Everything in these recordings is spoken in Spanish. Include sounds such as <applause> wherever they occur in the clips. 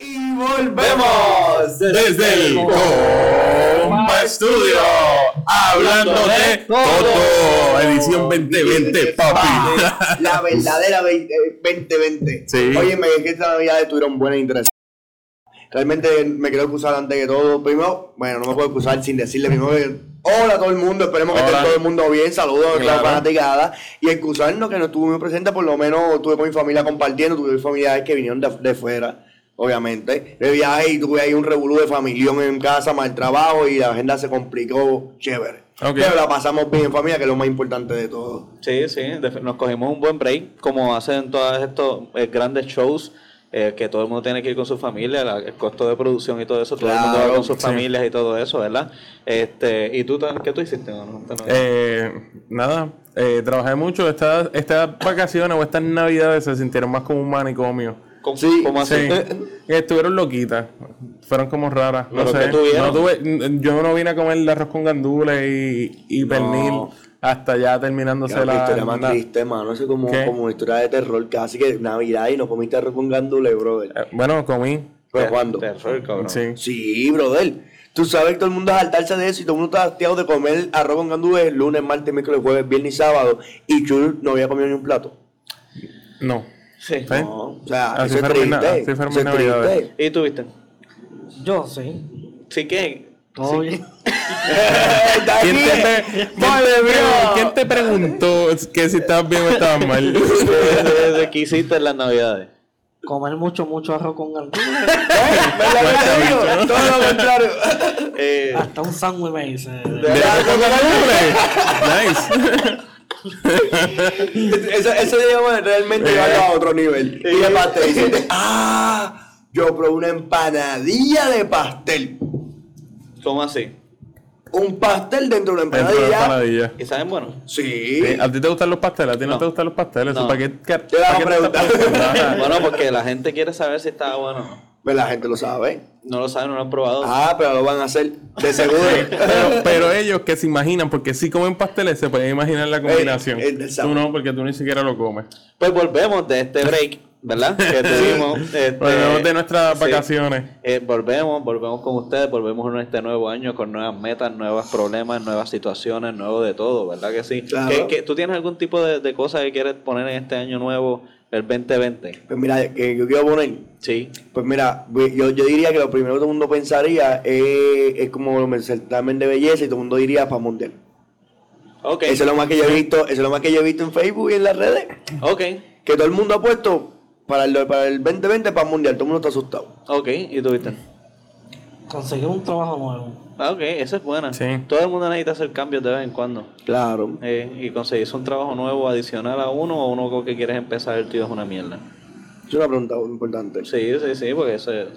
Y volvemos desde el Compa Studio, hablando de todo. Edición 2020, papi. <laughs> La verdadera 2020. Sí. Oye, me que esta Navidad tuvieron buenas intereses. Realmente me quiero excusar antes de todo. Primero, bueno, no me puedo excusar sin decirle primero que hola a todo el mundo. Esperemos que esté todo el mundo bien. Saludos a Claro. la fanaticada. Y excusarnos que no estuve presente, por lo menos estuve con mi familia compartiendo. Tuve familiares que vinieron de, de fuera, obviamente. De viaje y tuve ahí un revolú de familión en casa, mal trabajo y la agenda se complicó chévere. Pero la pasamos bien en familia, que es lo más importante de todo. Sí, sí, nos cogimos un buen break, como hacen todos estos eh, grandes shows, eh, que todo el mundo tiene que ir con su familia, la- el costo de producción y todo eso, todo el mundo va con sus sí. familias y todo eso, ¿verdad? Este, ¿Y tú qué tú hiciste? No, no, no. Eh, nada, eh, trabajé mucho. Estas estas vacaciones o estas navidades se sintieron más como un manicomio. ¿Cómo, sí, cómo así? Sí, estuvieron loquitas. Fueron como raras. No ¿Pero sé. qué tuvieron? No tuve, yo no vine a comer el arroz con gandules y, y pernil hasta ya terminándose la. historia más triste, mano. Eso es como, ¿Qué? como una historia de terror. Casi que Navidad y no comiste arroz con gandule, brother. Eh, bueno, comí. ¿Pero Ter- cuándo? terror, cabrón. Sí. Sí, brother. Tú sabes que todo el mundo a saltarse de eso y todo el mundo está hastiado de comer arroz con gandule lunes, martes, miércoles, jueves, viernes y sábado. Y Chul no había comido ni un plato. No. Sí. ¿Sí? No, o sea, Así eso na- triste. así navidades. triste. ¿Y tú viste? Yo sí. Sí, ¿qué? Todo bien. <laughs> Está ¿Quién te, quién Madre te mía. pre- quién te preguntó que si estabas bien o estabas mal? ¿De, de- de qué hiciste en las navidades? Comer mucho, mucho arroz con gandules. ¿Verdad que te digo? Todo lo contrario. Eh, Hasta un sándwich me hice. ¿De arroz con gandules? Nice. <laughs> Eso, eso se llama realmente Eh. llevarlo a otro nivel. Y de pastel. Dice, ah, yo probé una empanadilla de pastel. ¿Cómo así? Un pastel dentro de una Dentro de la empanadilla. ¿Y saben bueno? Sí. Sí, ¿A ti te gustan los pasteles? ¿A ti no, No. te gustan los pasteles? No. ¿Para qué, qué- para qué te? <laughs> Bueno, porque la gente quiere saber si está bueno o no. Pues la gente lo sabe. No lo saben, no lo han probado. Ah, pero lo van a hacer de seguro. <laughs> Pero, pero ellos que se imaginan, porque si comen pasteles, se pueden imaginar la combinación. el del tú no, porque tú ni siquiera lo comes. Pues volvemos de este break, ¿verdad? <laughs> Que tuvimos. este, Volvemos de nuestras sí. vacaciones. Eh, volvemos, volvemos con ustedes, volvemos en este nuevo año con nuevas metas, nuevos problemas, nuevas situaciones, nuevo de todo, ¿verdad que sí? Claro. ¿Qué- qué- tú tienes algún tipo de, de cosa que quieres poner en este año nuevo, el 2020? Pues mira, que yo quiero poner. Sí. Pues mira, yo, yo diría que lo primero que todo el mundo pensaría es, es como el certamen de belleza y todo el mundo diría para mundial. Ok. Eso es lo más que yo he visto, eso es lo más que yo he visto en Facebook y en las redes. Ok. Que todo el mundo ha puesto para el, para el 2020 para el mundial, todo el mundo está asustado. Ok. ¿Y tú viste? Conseguir un trabajo nuevo. Ah, ok. Esa es buena. Sí. Todo el mundo necesita hacer cambios de vez en cuando. Claro. Eh, y conseguirse un trabajo nuevo adicional a uno o uno con que quieres empezar el tío es una mierda. Es una pregunta muy importante. Sí, sí, sí, porque eso es-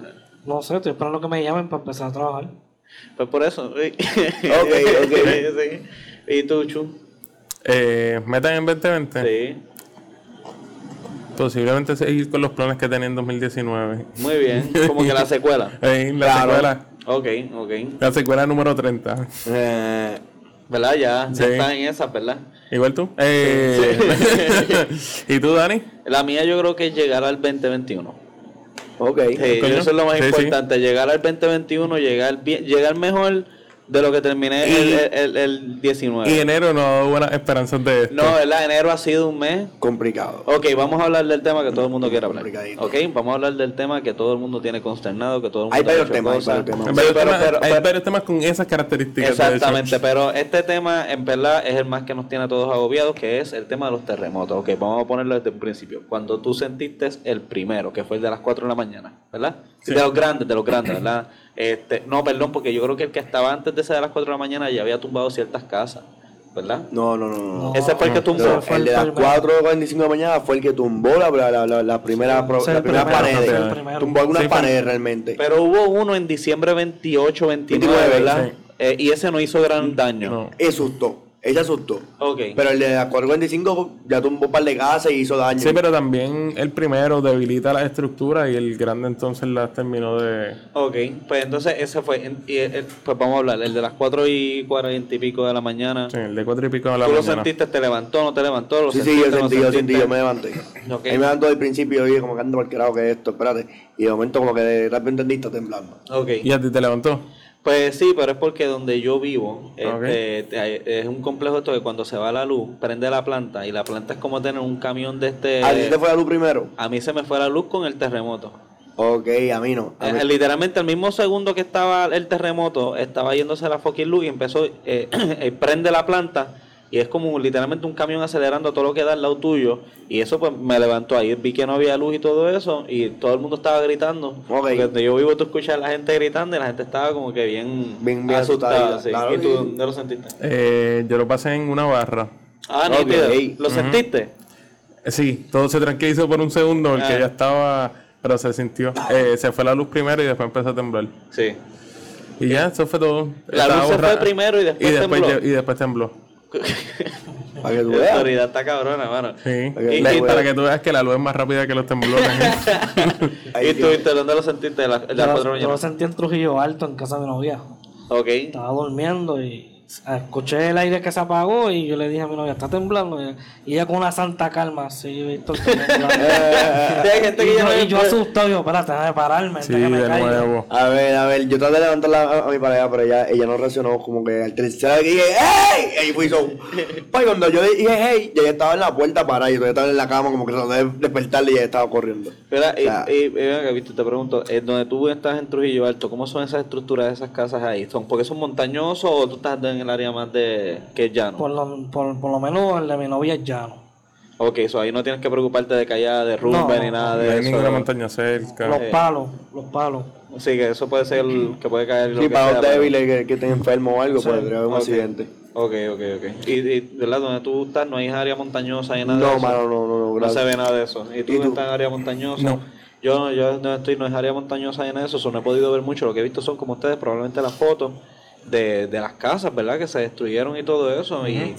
No sé, estoy esperando que me llamen para empezar a trabajar. Pues por eso. <laughs> sí. Ok, ok. Sí. ¿Y tú, Chu? Eh, metan en 2020. Sí. Posiblemente seguir con los planes que tenía en 2019. Muy bien. Como que la secuela. <laughs> Eh, la Claro. secuela. Ok, ok. La secuela número 30. Eh, ¿Verdad? Ya, ya Sí. están en esa, ¿verdad? Igual tú. Eh, <laughs> ¿Y tú, Dani? La mía yo creo que es llegar al 2021. ok. Sí, eso es lo más Sí, sí. importante. Llegar al 2021, llegar bien, llegar mejor de lo que terminé Y- el, el, el 19. Y enero no ha dado buenas esperanzas de esto. No, ¿verdad? Enero ha sido un mes Complicado. Ok, vamos a hablar del tema que todo el mundo quiere hablar. Complicadito. Ok, vamos a hablar del tema que todo el mundo tiene consternado, que todo el mundo Hay ha varios temas, hay varios temas. Sí, pero- temas- pero- hay pero- varios temas con esas características. Exactamente, pero este tema en verdad es el más que nos tiene a todos agobiados, que es el tema de los terremotos. Ok, vamos a ponerlo desde un principio. Cuando tú sentiste el primero, que fue el de las 4 de la mañana, ¿verdad? Sí. De los grandes, de los grandes, ¿verdad? Este, no, perdón, porque yo creo que el que estaba antes de ese de las 4 de la mañana ya había tumbado ciertas casas, ¿verdad? No, no, no, no. no. Ese fue el que tumbó. No, fue el el de las primero. 4.45 de la mañana fue el que tumbó la, la, la, la primera, la primera primero, pared. Tumbó algunas Sí, paredes realmente. Pero hubo uno en diciembre 28, 29, 29, ¿verdad? sí. Eh, y ese no hizo gran daño. No. Eso asustó. Él se asustó. Ok. Pero el de la 445 ya tumbó un par de casas y hizo daño. Sí, pero también el primero debilita las estructuras y el grande entonces las terminó de... Ok, pues entonces ese fue. y, eh, pues vamos a hablar, el de las 4 y 40 y pico de la mañana. Sí, el de cuatro y pico de la ¿Tú lo mañana. sentiste? ¿Te levantó no te levantó? ¿Lo Sí, sí, yo no sentí, yo sentí, yo me levanté. Ok. Ahí me levantó del principio y dije como que ando por carajo que es esto, espérate. Y de momento como que de rápido entendí, está temblando. Ok. ¿Y a ti te levantó? Pues sí, pero es porque donde yo vivo Ok. este, es un complejo esto que cuando se va la luz, prende la planta y la planta es como tener un camión de este... ¿A ti te fue la luz primero? A mí se me fue la luz con el terremoto. Ok, a mí no. A mí- Eh, literalmente el mismo segundo que estaba el terremoto, estaba yéndose la fucking luz y empezó, eh, <clears throat> eh, prende la planta y es como literalmente un camión acelerando todo lo que da al lado tuyo y eso pues me levantó ahí, vi que no había luz y todo eso y todo el mundo estaba gritando. Porque donde yo vivo tú escuchas a la gente gritando y la gente estaba como que bien, Bien- bien asustada. sí. claro ¿Y tú que- dónde lo sentiste? Eh, yo lo pasé en una barra. Ah, Ok. nítido. ¿Lo sentiste? Eh, Sí, todo se tranquilizó por un segundo porque Ah. ya estaba... Pero se sintió. Eh, se fue la luz primero y después empezó a temblar. Sí. Y ya, eso fue todo. La Estaba luz se borra- fue primero y después tembló. Y después tembló. <laughs> Para que tú La veas. autoridad está cabrona, mano. Sí. Para que- Y- La- y- para que tú veas que la luz es más rápida que los temblores. <laughs> ¿Y tú, dónde lo sentiste? La, las Yo, la yo lo sentí en Trujillo Alto, en casa de mi novia. Ok. Estaba durmiendo y escuché el aire que se apagó y yo le dije a mi novia, está temblando. Y y ella con una santa calma, sí, Víctor, <laughs> gente que y, ya no yo, y yo asustado, yo, espérate, déjame pararme, sí, déjame de caiga". nuevo. A ver, a ver, yo traté de levantar a, a mi pareja, pero ella, ella no reaccionó como que al tercer que dije, ¡Hey! Ahí fui yo. Pues cuando yo dije, ¡Hey! Y ella estaba en la puerta parada y yo estaba en la cama como que traté de despertarle y ella estaba corriendo. Espera, y, sea, y, y Víctor, te pregunto, eh, donde tú estás en Trujillo Alto, ¿cómo son esas estructuras de esas casas ahí? ¿Son porque son montañosos o tú estás en el área más de que es llano? Por lo, por, por lo menos el de mi novia es llano. Ok, eso ahí no tienes que preocuparte de que haya derrumbe No, ni nada No de hay eso. ninguna montaña cerca. Los palos, los palos. Sí, que eso puede ser que puede caer Sí, para los débiles que, que estén enfermos o algo, Sí. podría haber un Ok. accidente. Ok, ok, ok. ¿Y, y ¿verdad? donde tú estás no hay área montañosa ni nada de No, eso? mano, no, no, no, No se ve nada de eso. ¿Y tú, ¿Y tú? estás en área montañosa? No. Yo, yo no estoy, no es área montañosa ni nada de eso, so no he podido ver mucho. Lo que he visto son como ustedes, probablemente las fotos de, de las casas, ¿verdad? Que se destruyeron y todo eso. Y,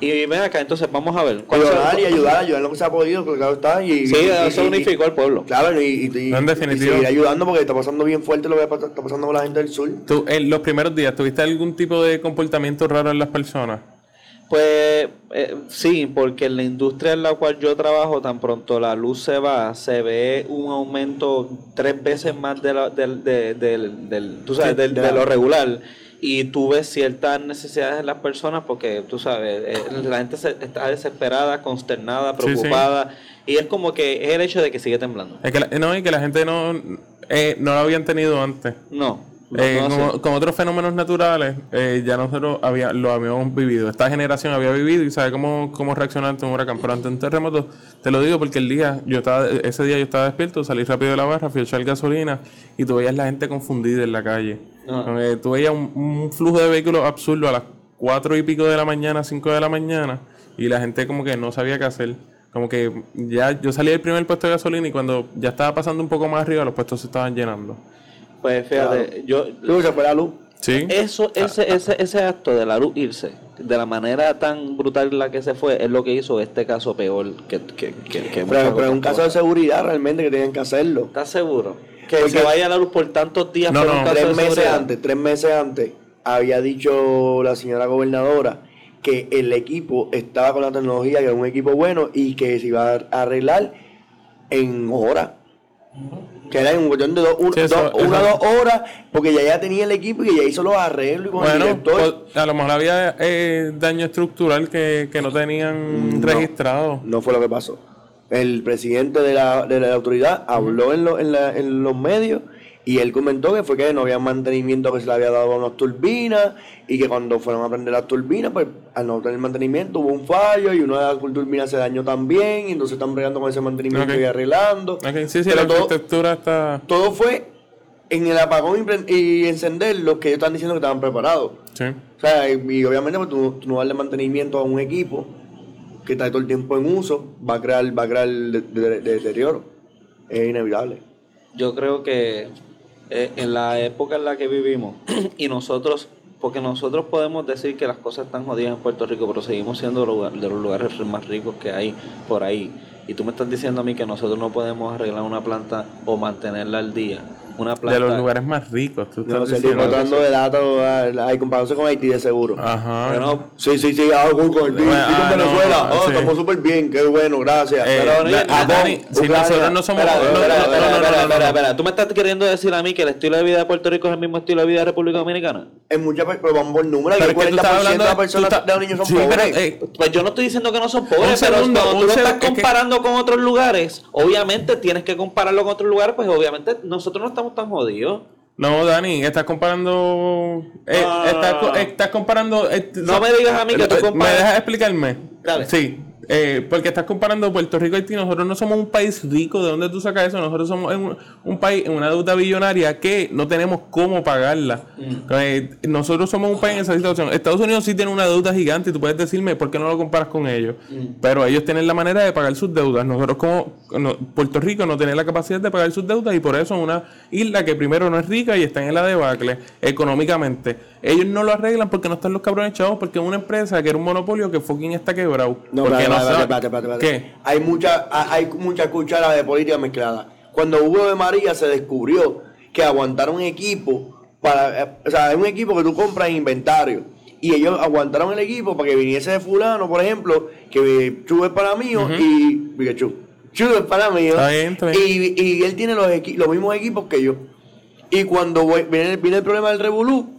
y ven acá, entonces vamos a ver. ¿cuál Ayudar se- y ayudar, ayudar lo que se ha podido, porque claro está. Y, Sí, y- eso y- unificó al pueblo. Claro, y, y, y- No, en y definitivo. seguir ayudando porque está pasando bien fuerte lo que está pasando con la gente del sur. ¿Tú, en los primeros días, ¿tuviste algún tipo de comportamiento raro en las personas? Pues eh, sí, porque en la industria en la cual yo trabajo, tan pronto la luz se va, se ve un aumento tres veces más de, la- del, de, del- del- tú sabes, Sí, del- de de la- lo regular. Y tú ves ciertas necesidades en las personas porque, tú sabes, eh, la gente se- está desesperada, consternada, Sí, sí. preocupada. Y es como que es el hecho de que sigue temblando. Es que la, no, y que la gente no, eh, no lo habían tenido antes. No. Eh, como- con otros fenómenos naturales, eh, ya nosotros había, lo habíamos vivido. Esta generación había vivido y sabe cómo, cómo reaccionar ante un huracán. Pero ante un terremoto, te lo digo porque el día, yo estaba, ese día yo estaba despierto, salí rápido de la barra, fui a echar gasolina y tú veías la gente confundida en la calle. Eh, tú veías un, un flujo de vehículos absurdo a las cuatro y pico de la mañana, cinco de la mañana, y la gente como que no sabía qué hacer. Como que ya yo salí del primer puesto de gasolina y cuando ya estaba pasando un poco más arriba, los puestos se estaban llenando. Pues fíjate, yo, Luego se fue la luz. ¿Sí? Eso, ese, ese, ese acto de la luz irse, de la manera tan brutal en la que se fue, es lo que hizo este caso peor que, que, que, que Pero, pero es un caso de seguridad realmente que tienen que hacerlo. ¿Estás seguro? Que Porque- se vaya la luz por tantos días No, por no, un caso Tres de meses seguridad? antes, tres meses antes, había dicho la señora gobernadora que el equipo estaba con la tecnología, que era un equipo bueno y que se iba a arreglar en horas. Que era en un cuestión de dos, un- Sí, eso- dos- una dos horas, porque ya ya tenía el equipo y ya hizo los arreglos y con el Bueno, director. pues, a lo mejor había eh, daño estructural que, que no tenían No. registrado. No fue lo que pasó. El presidente de la, de la autoridad habló en, lo- en, la- en los medios y él comentó que fue que no había mantenimiento que se le había dado a unas turbinas y que cuando fueron a prender las turbinas, pues al no tener mantenimiento hubo un fallo y una de las turbinas se dañó también y entonces están bregando con ese mantenimiento Ok. y arreglando. Ok, Sí, sí, Pero la todo, arquitectura está... todo fue en el apagón y encender lo que ellos están diciendo que estaban preparados. Sí. O sea, y, y obviamente pues, tú, tú no darle mantenimiento a un equipo que está todo el tiempo en uso, va a crear, va a crear de- de- de- deterioro. Es inevitable. Yo creo que eh, en la época en la que vivimos y nosotros porque nosotros podemos decir que las cosas están jodidas en Puerto Rico, pero seguimos siendo de los lugares más ricos que hay por ahí. Y tú me estás diciendo a mí que nosotros no podemos arreglar una planta o mantenerla al día. Una planta. De los lugares más ricos, tú No estás estoy diciendo. tratando de datos ah, ahí comparándose con Haití de seguro. Ajá. Bueno, Sí, sí, sí, ah, con con Haití, Bueno, y con ah, no, Venezuela. oh, sí. estamos súper bien, qué bueno, gracias. Eh, Pero, Japón, Dani, si nosotros no somos- Espera, no, espera, no, espera, no, no, espera, no, no, espera, no. espera. ¿Tú me estás queriendo decir a mí que el estilo de vida de Puerto Rico es el mismo estilo de vida de República Dominicana? En muchas per- pero vamos por número, hay Pero que es que 40% tú estás de hablando las de- personas de los niños son Sí, pobres. pero, eh, Pues yo no estoy diciendo que no son pobres, pero segundo, cuando tú lo estás comparando con otros lugares, obviamente tienes que compararlo con otros lugares, pues obviamente nosotros no estamos tan jodidos. No, Dani, estás comparando. eh, Ah. estás, co- estás comparando. eh, No me digas a mí que tú eh, comparas- ¿Me dejas explicarme? Dale. Sí. Eh, porque estás comparando Puerto Rico y Haití. Nosotros no somos un país rico. ¿De dónde tú sacas eso? Nosotros somos en un, un país en una deuda billonaria que no tenemos cómo pagarla. Eh, nosotros somos un país en esa situación. Estados Unidos sí tiene una deuda gigante y tú puedes decirme por qué no lo comparas con ellos. Pero ellos tienen la manera de pagar sus deudas. Nosotros como no- Puerto Rico no tiene la capacidad de pagar sus deudas y por eso es una isla que primero no es rica y está en la debacle económicamente. Ellos no lo arreglan porque no están los cabrones chavos, porque es una empresa que era un monopolio que fucking está quebrado. No, porque no espérate, sabe- espérate, espérate, espérate. ¿Qué? Hay mucha, ha- hay mucha cuchara de política mezclada. Cuando hubo de María se descubrió que aguantaron un equipo para, eh, o sea, es un equipo que tú compras en inventario. Y ellos aguantaron el equipo para que viniese de fulano, por ejemplo, que Chu es para mí y Pikachu. Chu es para mí. Y, y él tiene los, los mismos equipos que yo. Y cuando voy- viene, viene el problema del Revolú,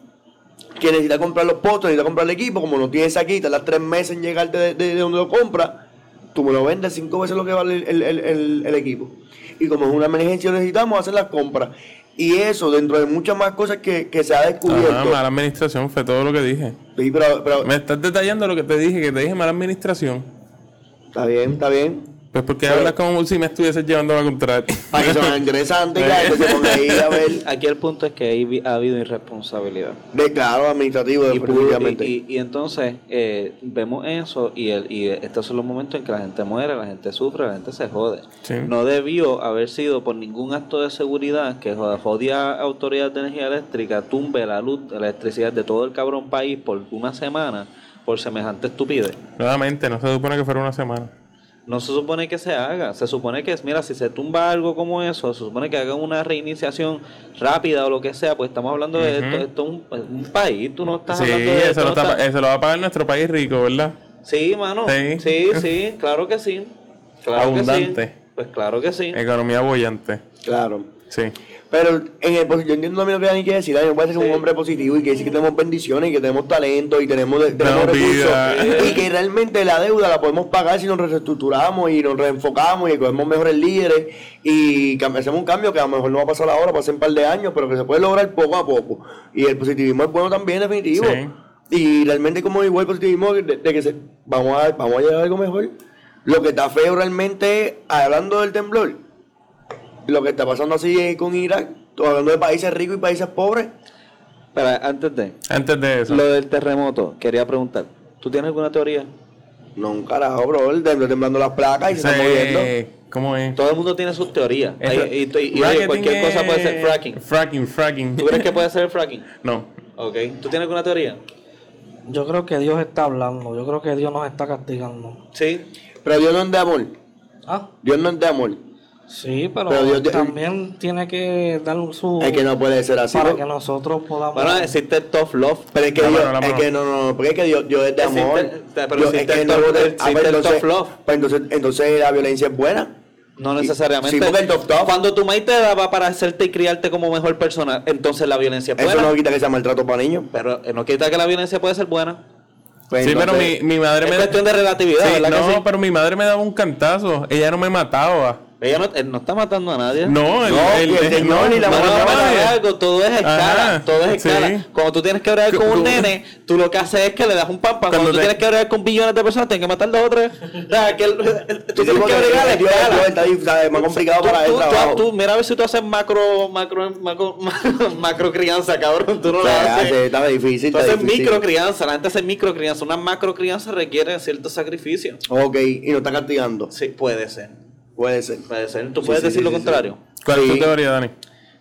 que necesita comprar los postos, necesita comprar el equipo, como no tienes aquí, tardas tres meses en llegarte de, de- de donde lo compra, tú me lo vendes cinco veces lo que vale el, el- el- el equipo. Y como es una emergencia necesitamos hacer las compras. Y eso, dentro de muchas más cosas que, que se ha descubierto. Ajá, mala administración fue todo lo que dije. Sí, pero, pero- Me estás detallando lo que te dije, que te dije mala administración. está bien, está bien. Pues porque Pero- hablas como si me estuvieses llevando a la contraria. Para que interesante, ya, que se ponga ahí a <laughs> ver. Aquí el punto es que ahí ha habido irresponsabilidad. De claro, administrativo, Y, definitivamente. y- y- y entonces eh, vemos eso y, el, y estos son los momentos en que la gente muere, la gente sufre, la gente se jode. Sí. No debió haber sido por ningún acto de seguridad que joda- jodia autoridad de energía eléctrica tumbe la luz, la electricidad de todo el cabrón país por una semana por semejante estupidez. Nuevamente, no se supone que fuera una semana. No se supone que se haga, se supone que, mira, si se tumba algo como eso, se supone que hagan una reiniciación rápida o lo que sea, pues estamos hablando de esto, esto es un, país, tú no estás Sí, hablando de eso esto, lo, no está- estás- eso lo va a pagar nuestro país rico, ¿verdad? Sí, mano. Sí. Sí, sí, claro que sí. Claro que Abundante. sí. Pues claro que sí. Economía bollante. Claro. Sí. Pero en el, posi- yo entiendo también lo que Dani quiere decir. Dani puede ser un hombre positivo y que decir que tenemos bendiciones y que tenemos talento y tenemos, tenemos recursos. Y que realmente la deuda la podemos pagar si nos reestructuramos y nos reenfocamos y cogemos mejores líderes y hacemos un cambio que a lo mejor no va a pasar ahora, pasa un par de años, pero que se puede lograr poco a poco. Y el positivismo es bueno también, definitivo. Sí. Y realmente como igual el positivismo de, de que se- vamos, a, vamos a llegar a algo mejor. Lo que está feo realmente, hablando del temblor, lo que está pasando así con Irak, tú hablando de países ricos y países pobres, Pero antes de Antes de eso. lo del terremoto, quería preguntar, ¿tú tienes alguna teoría? no un carajo, bro, el temblando las placas y se están moviendo. ¿Cómo es? Todo el mundo tiene sus teorías. Y, y- y- oye, Bracketing cualquier cosa puede ser fracking. Fracking, fracking. ¿Tú crees que puede ser el fracking? <laughs> No. Ok. ¿Tú tienes alguna teoría? Yo creo que Dios está hablando. Yo creo que Dios nos está castigando. Sí. Pero Dios no es de amor, Ah, Dios no es de amor. Sí, pero, Pero Dios- también tiene que dar su. Es que no puede ser así. para que nosotros podamos. Bueno, existe tough love. Pero es que La Dios, la es que no, no, no, porque es que Dios, Dios es de Existe- amor. pero Dios- existe es que el no tough- existe ah, pues el entonces, tough love. pues entonces, entonces la violencia es buena. No necesariamente. Sí, porque el tough tough- Cuando tu maíz te daba para hacerte y criarte como mejor persona, entonces la violencia es Eso buena. no quita que sea maltrato para niños. Pero eh, no quita que la violencia puede ser buena. Pues sí, pero mi, mi madre Es me cuestión de relatividad, Sí, ¿verdad que no, sí? pero mi madre me daba un cantazo. Ella no me mataba. Ella no, él no está matando a nadie. No, el, No, el- y el el- Señor y la mujer no, a algo, todo es escala, Ajá, todo es escala. sí. Cuando tú tienes que bregar con un nene, tú lo que haces es que le das un pan. Cuando, Cuando tú te- tienes que bregar con billones de personas, tienes que matar dos o tres. O sea, que tú tienes que porque bregar a Dios- escala. Está más complicado Tú- para tú- el tú- trabajo. tú- mira a ver si tú haces macro, macro, macro, <laughs> macro crianza, cabrón. Tú no O haces. está difícil. Tú está haces difícil. micro crianza, la gente hace micro crianza. Una macro crianza requiere cierto sacrificio. Ok, y no está castigando. Sí, puede ser. Puede ser. Puede ser. ¿Tú Sí, puedes sí, decir sí, lo sí, contrario? ¿Cuál es tu teoría, Dani?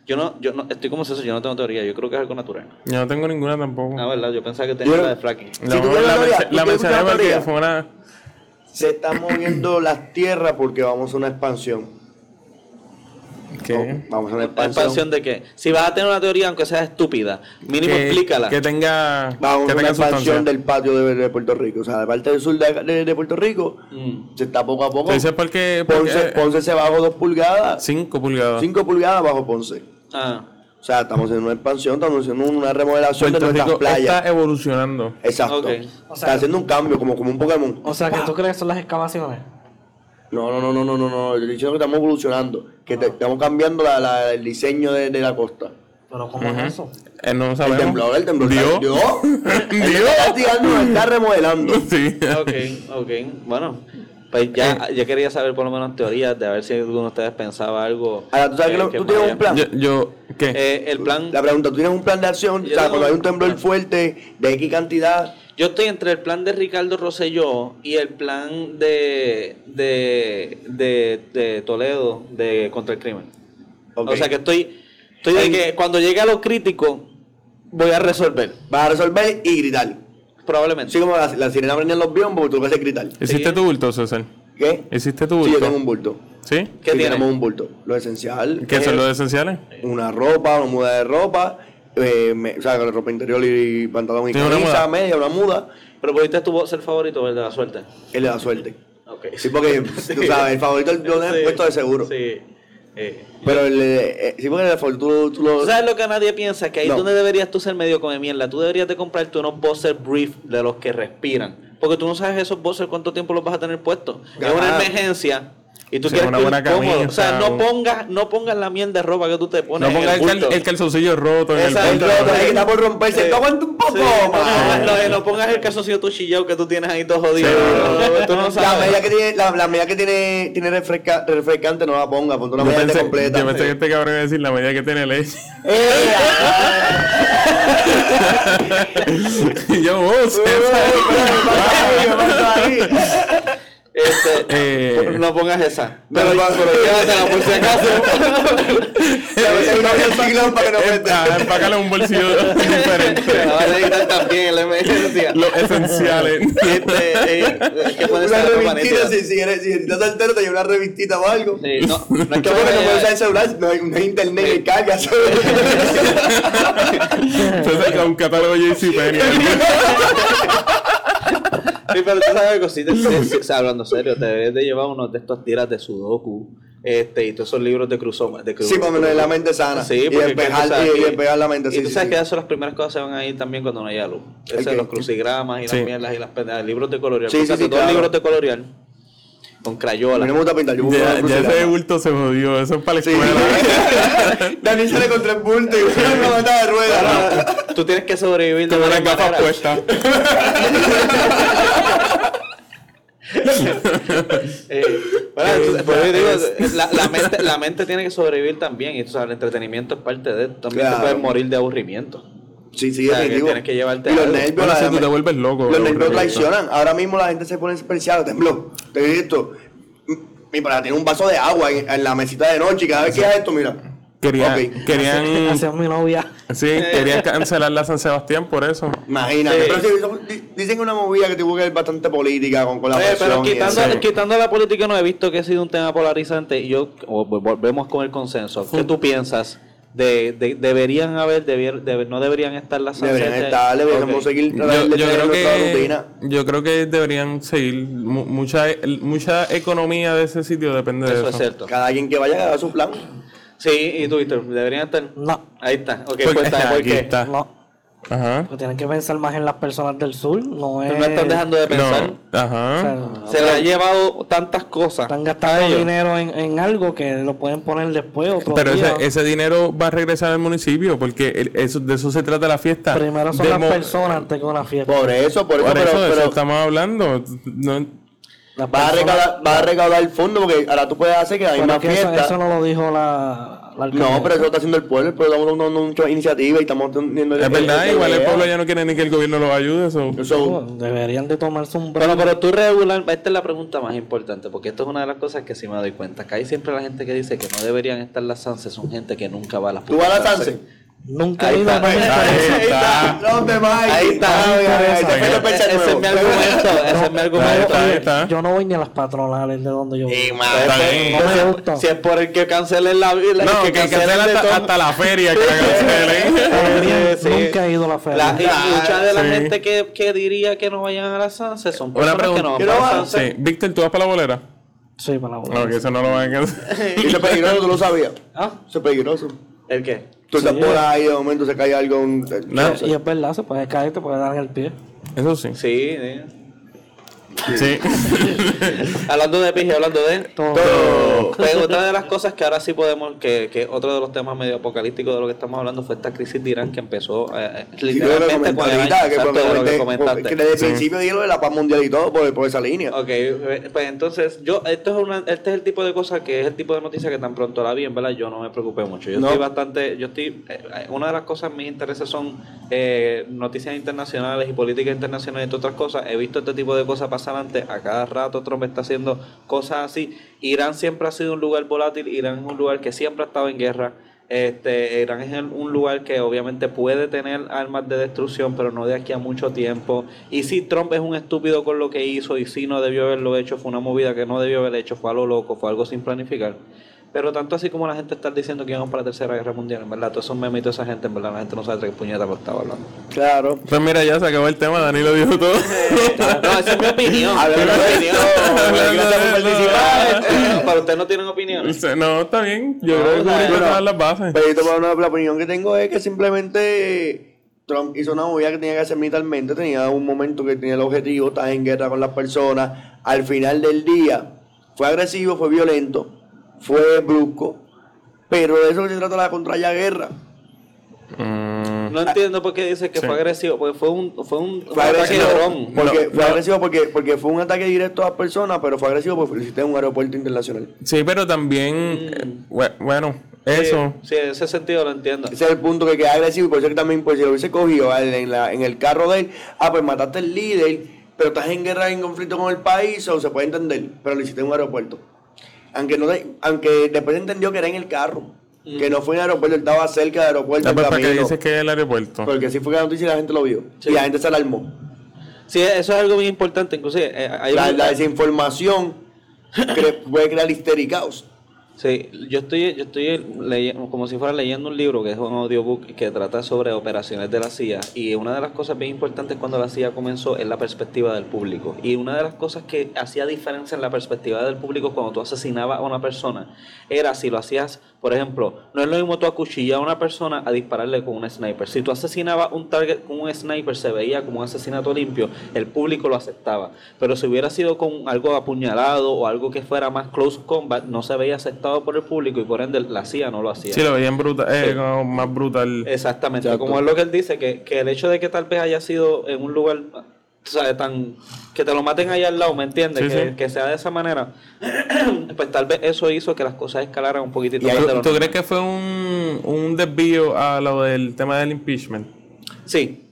Yo no, yo no, estoy como César, yo no tengo teoría, yo creo que es algo natural. Yo no tengo ninguna tampoco. Ah, verdad, yo pensaba que tenía Yo- la de fracking. La, Si la, teoría, menc- ¿tú la mencioné la porque fue una... Se están moviendo las tierras porque vamos a una expansión. ¿Qué? Vamos a una ¿La expansión. expansión de qué? Si vas a tener una teoría, aunque sea estúpida, mínimo que, explícala. que tenga, Vamos que una tenga expansión sustancia. del patio de, de Puerto Rico. O sea, de parte del sur de, de- de Puerto Rico, Mm. se está poco a poco. Porque- Ponce, Ponce se bajó dos pulgadas, 5 pulgadas. 5 pulgadas bajo Ponce. Ah, O sea, estamos en una expansión, estamos haciendo una remodelación Puerto de nuestras Rico playas. está evolucionando. Exacto. Ok. O sea- está haciendo un cambio, como, como un Pokémon. O sea, que tú crees que son las excavaciones. No, no, no, no, no, no, no. Yo estoy diciendo que estamos evolucionando, que te- estamos cambiando la- la- el diseño de, de la costa. Pero ¿cómo es eso? Eh, no El sabemos. temblor, el temblor. Dios. Dios. Él está castigando, <laughs> nos está remodelando. <laughs> Sí. ok, ok. Bueno, pues ya, ya quería saber por lo menos teorías de a ver si alguno de ustedes pensaba algo. Ahora, ¿tú sabes que lo- tú tienes vaya. un plan? Yo, yo ¿qué? Eh, el plan. La pregunta, ¿tú tienes un plan de acción? Yo o sea, tengo cuando hay un un temblor plan. fuerte de X cantidad, Yo estoy entre el plan de Ricardo Rosselló y el plan de, de, de, de Toledo de contra el crimen. O sea que estoy, estoy de que cuando llegue a lo crítico voy a resolver. vas a resolver y gritar. Probablemente. Así como la, la sirena prende en los biombos, tú vas a gritar. ¿Hiciste sí. tu bulto, César? ¿Qué? ¿Hiciste tu Sí, bulto? yo tengo un bulto. ¿Sí? ¿Qué Sí, tiene? tenemos un bulto. Lo esencial. ¿Qué es son los esenciales? Una ropa, una muda de ropa, eh, me- o sea, con ropa interior y pantalón y ¿Tiene una camisa, muda? media, una muda. Pero pusiste tu boxer favorito, el de la suerte. Él le da suerte. Ok. Sí, porque <laughs> tú sabes, el favorito lo tienes Sí, puesto de seguro. Sí. Eh, Pero el, eh, sí, porque el favorito tú, tú lo. ¿Tú sabes lo que nadie piensa? Que ahí es No. donde deberías tú ser medio come mierda. Tú deberías de comprarte unos boxer brief de los que respiran. Porque tú no sabes esos boxers cuánto tiempo los vas a tener puestos. Es una emergencia. Y tú Sí, quieres una buena cómodo. O sea, camisa, no pongas, no pongas la mierda de ropa que tú te pones. No pongas el, cal- bulto. el calzoncillo roto en el El roto ahí está por romperse. Sí. Aguanta un poco Sí, no, más. no, no, no pongas el calzoncillo tu chillado que tú tienes ahí todo jodido. Sí. No, tú no La sabes. medida que tiene, la, la medida que tiene, tiene refresca- refrescante no la ponga, ponte una medida pensé, completa. yo pensé que este cabrón iba a decir la medida que tiene leche. ¡Eh! y yo, oh, César. ¿Qué pasa ahí? Este, <laughs> Eh. no pongas esa. Pero, No, pero llévatela por si acaso. <laughs> Para que no un bolsillo <laughs> diferente. La vas a necesitar también en la emergencia. Los esenciales. Este, eh, que Una revistita, si, si, eres, si estás soltero, te lleva una revistita o algo. Sí, no, no es que ¿Qué porque no puedes usar el celular? No hay, no hay internet que carga. Entonces, un catálogo JCPenney. Sí, pero tú sabes sí, <laughs> o sea, hablando serio, te debes de llevar unos de estos tiras de Sudoku este, y todos esos libros de Cruzoma. De Sí, para mantener la mente sana. Sí, y porque despejar, y, y despejar la mente. Y sí, tú sí, sabes sí. que esas son las primeras cosas que se van a ir también cuando no haya luz. ¿El Ese, qué? los crucigramas y las Sí. mierdas y las pendejas, libros de colorear. Sí, sí, sí, dos claro. libros de colorear con A mí crayola. no me gusta pintar. Yo Ya, una ya ese bulto se jodió. Eso es para la Sí. escuela. <laughs> Daniel sale con tres bultos y una <laughs> banda de ruedas. Tú tienes que sobrevivir unas varias gafas maneras. Puestas. <laughs> Eh, bueno, entonces, por eso digo, la, la mente, la mente tiene que sobrevivir también. Y tú sabes, el entretenimiento es parte de También Claro. te puedes morir de aburrimiento. Sí, sí, O sea, que tienes que llevarte Y los nervios, Bueno, la- si tú te vuelves loco. Los nervios traicionan. Ahora mismo la gente se pone especial, tembló. Te digo esto. Mi para tiene un vaso de agua en, en la mesita de noche y cada vez que hace esto, mira. Querían, querían, Hacia mi novia. sí, <laughs> querían cancelar la San Sebastián por eso. Imagínate. Sí. Pero dicen que una movida que tuvo que ver bastante política con, con la pero quitando, la política, no he visto que ha sido un tema polarizante. Y yo, o- volvemos con el consenso. ¿Qué tú piensas? De, de- deberían haber, no deberían estar las Deberían estar, deberíamos seguir Yo, yo creo que rutina. yo creo que deberían seguir mu- mucha mucha economía de ese sitio depende de Eso eso. es cierto. Cada quien que vaya haga su plan. Sí, y tú, Víctor, deberían estar. No, Ahí está. Ok, Porque- <laughs> cuéntame por aquí qué. está. no. Ajá. Porque tienen que pensar más en las personas del sur. No es. No están dejando de pensar. No, o ajá. sea, Se le ha llevado tantas cosas. están a gastando ellos. dinero en, en algo que lo pueden poner después. Otro Pero día. ese, ese dinero va a regresar al municipio porque el- eso, de eso se trata la fiesta. Primero son Demo- las personas antes que una fiesta. Por eso, por eso, Por pero, eso, de eso pero- estamos hablando. No- Las Vas a, personas- recaudar, vas a recaudar el fondo porque ahora tú puedes hacer que la Pero misma que eso, fiesta. eso no lo dijo la, la. No, pero eso lo está haciendo el pueblo. Pueblo estamos dando muchas iniciativas y estamos teniendo. Es verdad, igual el pueblo ya no quiere ni que el gobierno los ayude. Eso. Eso, No, Deberían de tomarse un Bueno, break. pero tú regular, esta es la pregunta más importante, porque esto es una de las cosas que sí me doy cuenta. Que hay siempre la gente que dice que no deberían estar las SANSE, son gente que nunca va a las ¿Tú vas a la putas Sanse? Nunca Ahí he ido, está, no me ahí está. Te vayas. Ahí está. Ah, Ese es mi argumento, ese es mi argumento. está, ahí está. Yo no voy ni a las patronales de donde yo gusta. Si es por el que cancelen la vida, No, que cancelen hasta, hasta la feria que cancelen. <laughs> Nunca he ido a la feria. La, y mucha de la Sí. gente que, que diría que no vayan a la SANSE son Una personas que no van para la ¿Quién no va? SANSE. Víctor, ¿tú vas para la bolera? Sí, para la boda. No, que eso no lo van a <laughs> cancelar. Y eso es peligroso, tú lo sabías. ¿Ah? Eso es peligroso. ¿El qué? Tú estás por ahí, de momento se cae algo. un- No. Y es verdad, se puede caer, te puede dar en el pie. Eso sí. Sí, sí. Sí. <laughs> hablando de pije, hablando de Todo. Pues otra de las cosas que ahora sí podemos, que, que otro de los temas medio apocalípticos de lo que estamos hablando fue esta crisis de Irán que empezó eh, que literalmente con el año, que, que porque desde el principio dije lo de la paz mundial y todo por, por esa línea. Ok, pues entonces, yo, esto es una, este es el tipo de cosas que es el tipo de noticia que tan pronto la vi, en verdad, yo no me preocupé mucho. Yo No. estoy bastante, yo estoy, eh, una de las cosas, mis intereses son eh, noticias internacionales y política internacional y otras cosas. He visto este tipo de cosas pasar antes, a cada rato Trump está haciendo cosas así. Irán siempre ha sido un lugar volátil, Irán es un lugar que siempre ha estado en guerra. Este, Irán es un lugar que obviamente puede tener armas de destrucción, pero no de aquí a mucho tiempo. Y si Trump es un estúpido con lo que hizo y si no debió haberlo hecho, fue una movida que no debió haber hecho, fue a lo loco, fue algo sin planificar. Pero tanto así como la gente está diciendo que íbamos para la tercera guerra mundial, en verdad, todos esos memes y toda esa gente, en verdad, la gente no sabe de qué puñeta lo estaba hablando. Claro. Pues mira, ya se acabó el tema. Dani lo dijo todo. <laughs> No, esa es mi opinión. Hablando de opinión. Para ustedes no tienen opiniones. No, está bien. Yo No, creo que cubrimos todas las bases. Pero la opinión que tengo es que simplemente Trump hizo una movida que tenía que hacer militarmente, tenía un momento que tenía el objetivo, estás en guerra con las personas, al final del día fue agresivo, fue violento, fue brusco, pero de eso se trata la contraria guerra. Mm, No entiendo por qué dice que Sí. fue agresivo, porque fue un, fue un, un Fue ataque agresivo, de dron. porque, No, fue no. agresivo porque, porque fue un ataque directo a las personas, pero fue agresivo porque felicité en un aeropuerto internacional. sí, pero también. eh, bue- bueno, eso. Sí, sí, ese sentido lo entiendo. Ese es el punto que queda agresivo y por eso que también, pues si lo hubiese cogido en, la, en el carro de él, ah, pues mataste al líder, pero estás en guerra, en conflicto con el país, o se puede entender, pero lo hiciste en un aeropuerto. Aunque no aunque después entendió que era en el carro, que no fue en el aeropuerto, él estaba cerca del aeropuerto, Ah, en pues, ¿Para qué camino, dices que es el aeropuerto? porque así fue que la noticia y la gente lo vio, Sí. y la gente se alarmó. Sí, eso es algo muy importante. Inclusive, eh, hay La, un- la desinformación cre- puede crear histeria y caos. Sí, yo estoy, yo estoy leyendo, como si fuera leyendo un libro que es un audiobook que trata sobre operaciones de la CIA y una de las cosas bien importantes cuando la CIA comenzó es la perspectiva del público. Y una de las cosas que hacía diferencia en la perspectiva del público cuando tú asesinabas a una persona era si lo hacías, por ejemplo, no es lo mismo tú acuchillar a una persona a dispararle con un sniper. Si tú asesinabas un target con un sniper se veía como un asesinato limpio, el público lo aceptaba, pero si hubiera sido con algo apuñalado o algo que fuera más close combat no se veía aceptado por el público y por ende la CIA no lo hacía. Sí, lo veían brutal, eh, Sí. como más brutal. Exactamente, Exacto. como es lo que él dice, que, que el hecho de que tal vez haya sido en un lugar, sabes, tan que te lo maten ahí al lado, ¿me entiendes? Sí, que, sí. que sea de esa manera, <clears throat> pues tal vez eso hizo que las cosas escalaran un poquitito Y más ¿Tú, tú crees que fue un, un desvío a lo del tema del impeachment? Sí,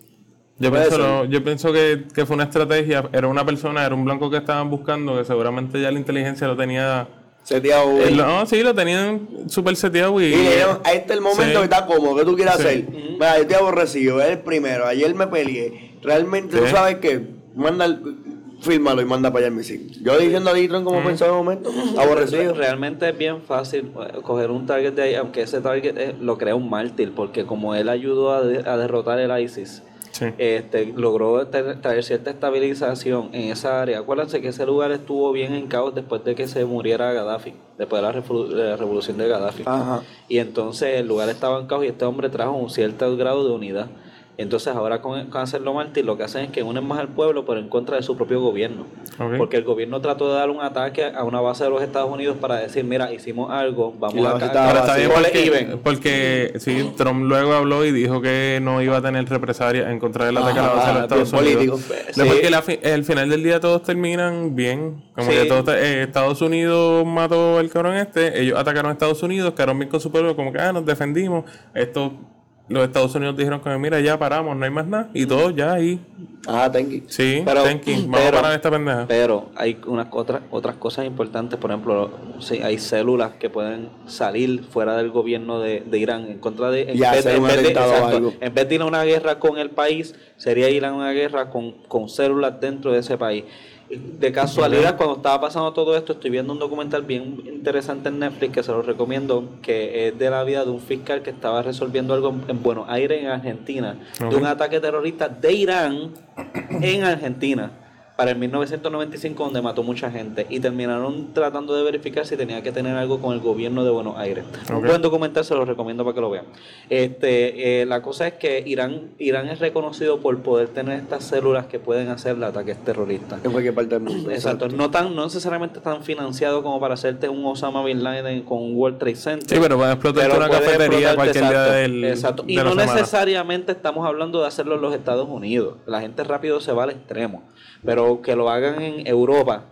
Yo pienso, no, yo pienso que, que fue una estrategia, era una persona, era un blanco que estaban buscando, que seguramente ya la inteligencia lo tenía... Seteado. eh, no, sí, lo tenían súper seteado y... Y le este es el momento Sí. que está cómodo, ¿qué tú quieres Sí. hacer? Mira, yo estoy aborrecido, es el primero, ayer me peleé. Realmente, tú sabes que, manda, el- fírmalo y manda para allá el misil. Yo diciendo a Ditron como pensaba en un momento, aborrecido. realmente es bien fácil eh, coger un target de ahí, aunque ese target eh, lo crea un mártir, porque como él ayudó a, de- a derrotar el ISIS, Sí. este, logró traer cierta estabilización en esa área. Acuérdense que ese lugar estuvo bien en caos después de que se muriera Gaddafi, después de la, revolución de Gaddafi. Ajá. Y entonces el lugar estaba en caos y este hombre trajo un cierto grado de unidad. Entonces ahora con, con hacerlo Martín lo que hacen es que unen más al pueblo pero en contra de su propio gobierno. Porque el gobierno trató de dar un ataque a una base de los Estados Unidos para decir, mira, hicimos algo, vamos a... está bien porque, porque sí, Trump luego habló y dijo que no iba a tener represalias en contra del ataque a la base de los Estados Unidos. político. Sí. Después que la fi- el final del día todos terminan bien. Como Sí. que todos, eh, Estados Unidos mató al cabrón este, ellos atacaron a Estados Unidos, quedaron bien con su pueblo, como que ah, nos defendimos. Esto, los Estados Unidos dijeron que mira, ya paramos, no hay más nada. Y todos ya ahí. Ah, thank you. Sí, Pero- thank you, vamos pero- a parar esta pendeja. Pero hay unas otras otras cosas importantes, por ejemplo, sí, hay células que pueden salir fuera del gobierno de, de Irán en contra de en en de, exacto, en vez de ir a una guerra con el país, sería ir a una guerra con, con células dentro de ese país. De casualidad, cuando estaba pasando todo esto, estoy viendo un documental bien interesante en Netflix que se lo recomiendo, que es de la vida de un fiscal que estaba resolviendo algo en, en Buenos Aires, en Argentina, de un ataque terrorista de Irán en Argentina para el 1995 donde mató mucha gente y terminaron tratando de verificar si tenía que tener algo con el gobierno de Buenos Aires. Un Ok. buen documental se lo recomiendo para que lo vean. Este, eh, la cosa es que Irán, Irán es reconocido por poder tener estas células que pueden hacer ataques terroristas. En cualquier parte del mundo. Exacto, no tan, no necesariamente tan financiado como para hacerte un Osama Bin Laden con un World Trade Center. Sí, pero van a explotar una cafetería explotarte, cualquier día exacto, del. exacto. Y de no necesariamente estamos hablando de hacerlo en los Estados Unidos. La gente rápido se va al extremo. Pero que lo hagan en Europa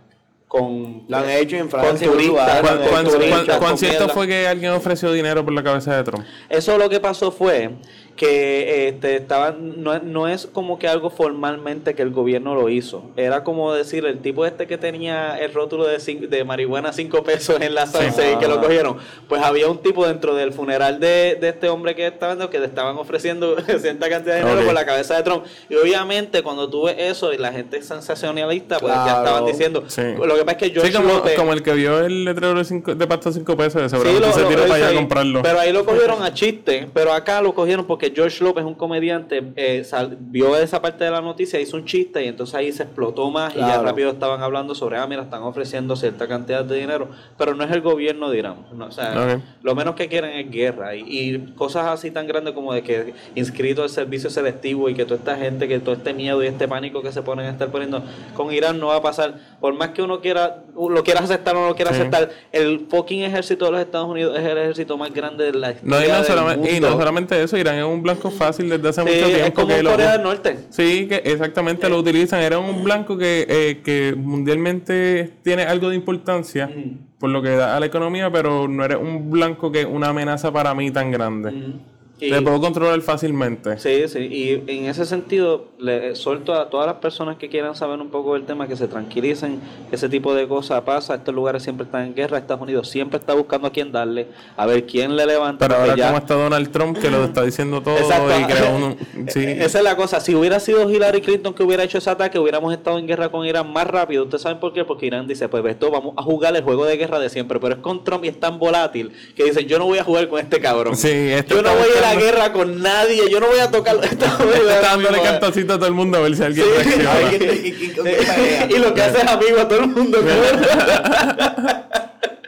con. Lo han hecho en con Francia, en turistas, ¿Cuán, con cuán- turistas, cuán- cuán con cierto fue que alguien ofreció dinero por la cabeza de Trump? Eso lo que pasó fue que este, estaban, no, es- no es como que algo formalmente que el gobierno lo hizo. Era como decir, el tipo este que tenía el rótulo de, cin- de marihuana 5 pesos en la Sunset y que lo cogieron. Pues había un tipo dentro del funeral de, de este hombre que estaban que le estaban ofreciendo <laughs> cierta cantidad de dinero Ok. por la cabeza de Trump. Y obviamente cuando tú ves eso y la gente es sensacionalista, pues ya Claro. estaban diciendo. Sí. Lo que pasa es que George sí, como, López- como el que vio el letrero de, cinco, de pasta 5 pesos, Sí, seguramente lo- se lo- tiró lo para allá a comprarlo. Pero ahí lo cogieron a chiste. Pero acá lo cogieron porque George López, un comediante, eh, sal- vio esa parte de la noticia, hizo un chiste y entonces ahí se explotó más y ya rápido estaban hablando sobre, ah, mira, están ofreciendo cierta cantidad de dinero. Pero no es el gobierno de Irán. No, o sea, lo menos que quieren es guerra. Y, y cosas así tan grandes como de que inscrito al servicio selectivo y que toda esta gente, que todo este miedo y este pánico que se ponen a estar poniendo con Irán no va a pasar. Por más que uno quiera, lo quiera aceptar o no lo quiera Sí. aceptar, el fucking ejército de los Estados Unidos es el ejército más grande de la historia No, y no, del solamente, y no mundo. solamente eso, Irán es un blanco fácil desde hace Sí, mucho es tiempo. como que lo- Corea del Norte. Sí, que exactamente lo utilizan. Era un blanco que, eh, que mundialmente tiene algo de importancia por lo que da a la economía, pero no era un blanco que es una amenaza para mí tan grande. Y- Te puedo controlar fácilmente. Sí, sí, y en ese sentido le suelto a todas las personas que quieran saber un poco del tema que se tranquilicen, que ese tipo de cosas pasa, estos lugares siempre están en guerra, Estados Unidos siempre está buscando a quién darle, a ver quién le levanta. Pero ahora ya- como está Donald Trump que lo está diciendo todo Exacto. y crea un... <laughs> Sí. Esa es la cosa. Si hubiera sido Hillary Clinton que hubiera hecho ese ataque, hubiéramos estado en guerra con Irán más rápido. ¿Ustedes saben por qué? Porque Irán dice, pues esto vamos a jugar el juego de guerra de siempre. Pero es con Trump y es tan volátil que dicen, yo no voy a jugar con este cabrón. Sí, este yo no voy a la guerra con nadie. Yo no voy a tocar... Esta <laughs> Está dándole cantacito a todo el mundo a ver si alguien y lo que hace es amigo a todo el mundo. <laughs>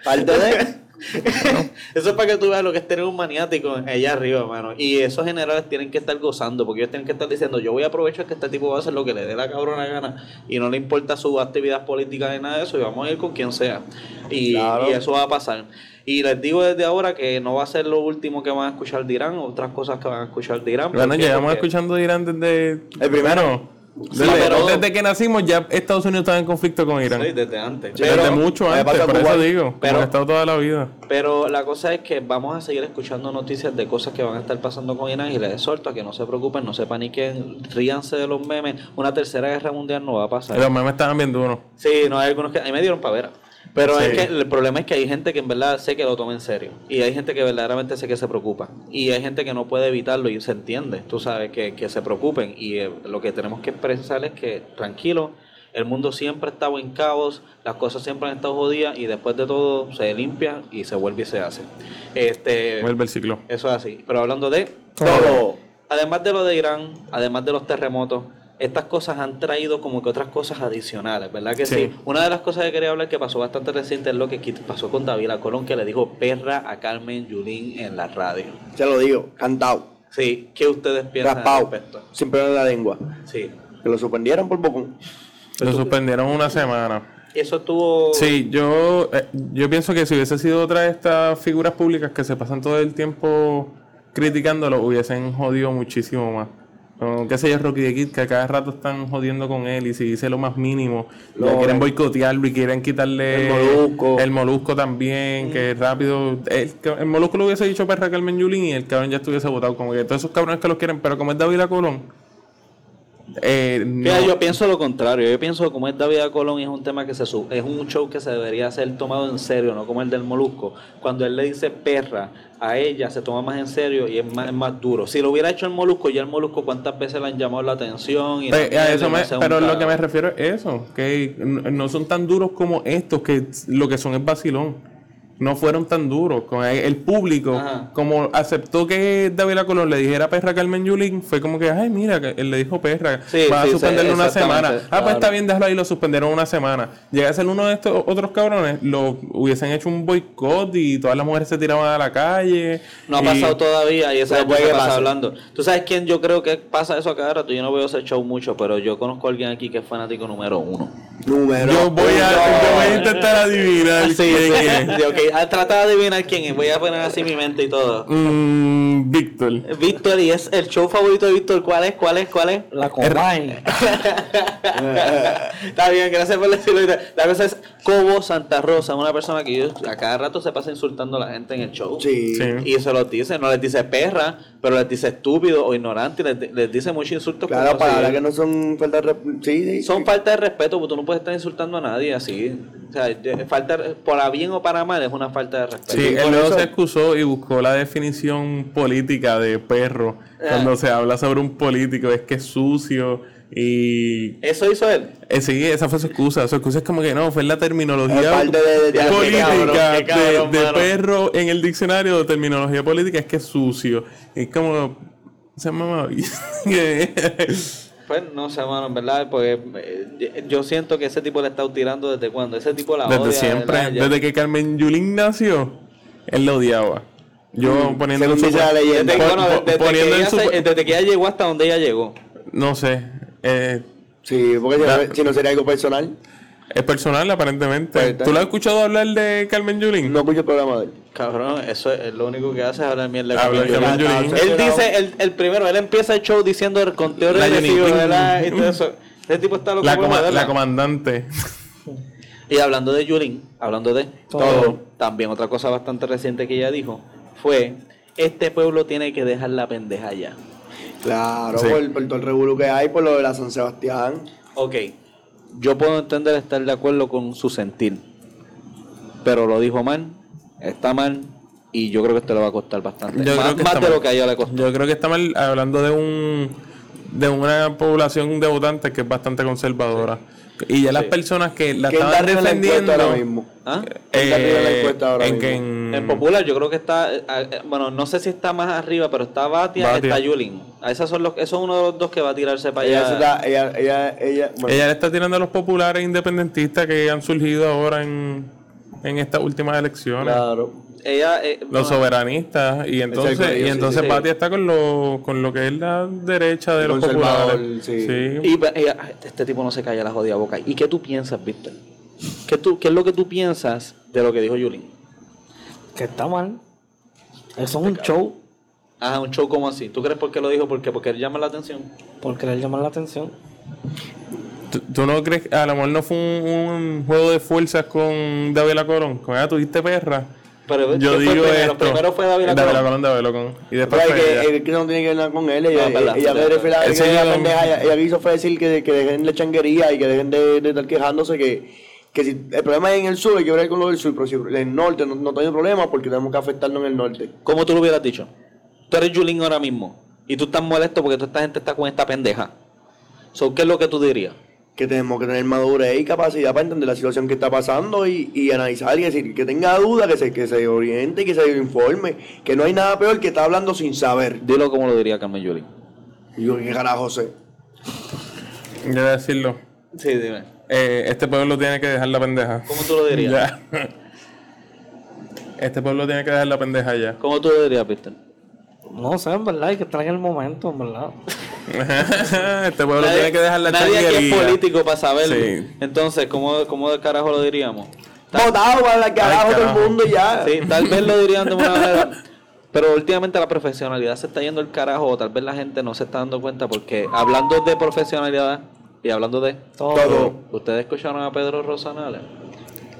Parte de. <laughs> Eso es para que tú veas lo que es tener un maniático allá arriba, mano. Y esos generales tienen que estar gozando, porque ellos tienen que estar diciendo, yo voy a aprovechar que este tipo va a hacer lo que le dé la cabrona gana y no le importa su actividad política ni nada de eso y vamos a ir con quien sea. Y, Claro. y eso va a pasar. Y les digo desde ahora que no va a ser lo último que van a escuchar de Irán, otras cosas que van a escuchar de Irán. Bueno, llevamos Porque- escuchando de Irán desde... El primero. Desde, Sí, pero- desde que nacimos ya Estados Unidos estaba en conflicto con Irán. Sí, desde antes. desde mucho antes, por con eso digo. pero- ha estado toda la vida. Pero la cosa es que vamos a seguir escuchando noticias de cosas que van a estar pasando con Irán y les exhorto a que no se preocupen, no se paniquen, ríanse de los memes. Una tercera guerra mundial no va a pasar. Los memes estaban viendo uno. Sí, no hay algunos que a mí me dieron pavera. Pero Sí. es que el problema es que hay gente que en verdad sé que lo toma en serio. Y hay gente que verdaderamente sé que se preocupa. Y hay gente que no puede evitarlo y se entiende, tú sabes, que, que se preocupen. Y eh, lo que tenemos que expresar es que tranquilo, el mundo siempre ha estado en caos, las cosas siempre han estado jodidas y después de todo se limpia y se vuelve y se hace. Este, Vuelve el ciclo. eso es así. Pero hablando de Todo. Además de lo de Irán, además de los terremotos, estas cosas han traído como que otras cosas adicionales, ¿verdad que sí? Sí. Una de las cosas que quería hablar que pasó bastante reciente es lo que pasó con David Colón, que le dijo perra a Carmen Yulín en la radio. Se lo digo, cantado. Sí, ¿qué ustedes piensan al Raspado. respecto? Sin en la lengua. Sí. Que lo suspendieron por bocón. Lo suspendieron una semana. Eso estuvo... Sí, yo, eh, yo pienso que si hubiese sido otra de estas figuras públicas que se pasan todo el tiempo criticándolo, hubiesen jodido muchísimo más. Como, qué sé yo, Rocky de Kid, que a cada rato están jodiendo con él y si dice lo más mínimo, lo Lo- quieren boicotearlo y quieren quitarle El Molusco. el molusco también, que rápido. El, el molusco lo hubiese dicho perra Carmen Yulín y el cabrón ya estuviese votado. Como que todos esos cabrones que los quieren, pero como es David Colón, eh, no- yo pienso lo contrario. Yo pienso que como es David Colón y es un tema que se es un show que se debería ser tomado en serio, no como el del Molusco. Cuando él le dice perra a ella, se toma más en serio y es más, es más duro. Si lo hubiera hecho el Molusco, ya el Molusco cuántas veces le han llamado la atención y Pues, a eso me- pero lo que me refiero es eso, que no son tan duros como estos, que lo que son es vacilón. No fueron tan duros. Con el, el público, Ajá. como aceptó que David Colón le dijera perra a Carmen Yulín, fue como que, ay, mira, que él le dijo perra, Sí, va sí, a suspenderlo sí, una semana. Ah, claro. pues está bien, déjalo ahí, lo suspendieron una semana. Llega a ser uno de estos otros cabrones, lo hubiesen hecho un boicot y todas las mujeres se tiraban a la calle. No ha y- pasado todavía y esa puede se que pasa hablando. ¿Tú sabes quién yo creo que pasa eso a cada rato? Yo no veo ese show mucho, pero yo conozco a alguien aquí que es fanático número uno. Número. Yo voy, a, yo voy a intentar adivinar Sí, quién sí, es. <laughs> ok. Trata de adivinar quién es. Voy a poner así mi mente y todo. Mm, Víctor. Víctor, y es el show favorito de Víctor. ¿Cuál es? ¿Cuál es? ¿Cuál es? La Combine. <laughs> Está bien, gracias por decirlo. La cosa es Cobo Santa Rosa, una persona que yo, a cada rato se pasa insultando a la gente en el show. Sí. Sí. Y se lo dice, no les dice perra, pero les dice estúpido o ignorante, y les, les dice muchos insultos. Claro, palabras que no son falta de Sí, sí. Son falta de respeto, porque tú no puedes estar insultando a nadie así. O sea, de- falta, para bien o para mal, es una falta de respeto. Sí, él luego eso- se excusó y buscó la definición política de perro. Cuando se habla sobre un político, es que es sucio y... Eso hizo él. eh, sí, esa fue su excusa. Su excusa es como que no, fue la terminología de- de- política cabrón, de, perro en el diccionario de terminología política es que es sucio. Es como... Se mamá. <laughs> <laughs> Pues no sé, mano, en verdad, porque eh, yo siento que ese tipo le está tirando desde cuando. Ese tipo la odia. Desde siempre, desde que Carmen Yulín nació, él lo odiaba. Yo poniendo según su- la. Desde, bueno, desde, poniendo que en ella su- se- desde que ella llegó hasta donde ella llegó. No sé. eh, Sí, porque si no sería algo personal. Es personal, aparentemente. Pues, ¿Tú lo has escuchado hablar de Carmen Yulín? No escucho el programa de él. Cabrón, eso es lo único que hace es hablar mierda de Habla de Carmen Yulín. Yulín. Él dice, el, el primero, él empieza el show diciendo el conteo La regresivo, Yulín. ¿verdad? Y todo eso. Ese tipo está loco La, la comandante. Y hablando de Yulín, hablando de Todo. todo, también otra cosa bastante reciente que ella dijo fue, este pueblo tiene que dejar la pendeja ya. Claro, Sí. por, por todo el revuelo que hay, por lo de la San Sebastián. Ok, yo puedo entender estar de acuerdo con su sentir, pero lo dijo mal, está mal, y yo creo que esto le va a costar bastante. Yo más creo que más está de mal. lo que a ella le costó. Yo creo que está mal hablando de un de una población de votantes que es bastante conservadora. Y ya las Sí. personas que la ¿Quién está estaban la defendiendo. ahora mismo? ¿Ah? ¿Quién está arriba en la encuesta ahora en mismo? que en- En popular yo creo que está, eh, eh, bueno, no sé si está más arriba, pero está Batia, Batia. está Yulín. A Esos son los, esos uno de los dos que va a tirarse para Ella, allá. está- ella, ella, ella, bueno, Ella le está tirando a los populares independentistas que han surgido ahora en, en estas últimas elecciones. claro. Ella, eh, Los bueno, soberanistas. Y entonces, corillo, y sí, entonces sí. Batia está con lo, con lo que es la derecha de El los populares. sí. Y pues, ella- este tipo no se calla la jodida boca. ¿Y qué tú piensas, Víctor? ¿Qué, tú, ¿Qué es lo que tú piensas de lo que dijo Yulín? Que está mal. Eso es un show Ajá, un show como así. ¿Tú crees por qué lo dijo? ¿Por qué? Porque él llama la atención. por querer llamar la atención. ¿Tú, tú no crees a lo mejor no fue un, un juego de fuerzas con David Colón? Con ella tuviste perra. Pero Yo ¿quién fue digo primero? esto. Primero fue David David Colón. David Colón. Y Pero después es fue que, ella. es que no tiene que ver nada con él. Ella, verdad, ella, verdad. me refiere a Él que ella pendeja, ella, ella quiso fue decir que, que dejen de changuería y que dejen de, de estar quejándose que, que si el problema es en el sur, hay que ver con lo del sur, pero si en el norte no, no tiene problema porque tenemos que afectarnos en el norte. ¿Cómo tú lo hubieras dicho? Tú eres Yulín ahora mismo. Y tú estás molesto porque toda esta gente está con esta pendeja. So, ¿Qué es lo que tú dirías? Que tenemos que tener madurez y capacidad para entender la situación que está pasando y, y analizar y decir que tenga duda, que se, que se oriente y que se informe. Que no hay nada peor que estar hablando sin saber. Dilo como lo diría Carmen Yulín. Y yo, ¿qué carajo sé? Yo voy a decirlo. Sí, dime. Eh, este pueblo tiene que dejar la pendeja. ¿Cómo tú lo dirías? Ya. <laughs> Este pueblo tiene que dejar la pendeja ya. ¿Cómo tú lo dirías, Víctor? No sé, en verdad, hay que estar en el momento, en verdad. <laughs> este pueblo tiene que dejar la nadie aquí es político para saberlo. Sí. Entonces, ¿cómo, ¿cómo de carajo lo diríamos? Votado para la carajo todo carajo. el mundo y ya. Sí, tal vez lo dirían de una manera. Pero últimamente la profesionalidad se está yendo el carajo, o tal vez la gente no se está dando cuenta, porque hablando de profesionalidad y hablando de. Todo. Todo. ¿Ustedes escucharon a Pedro Rosanales?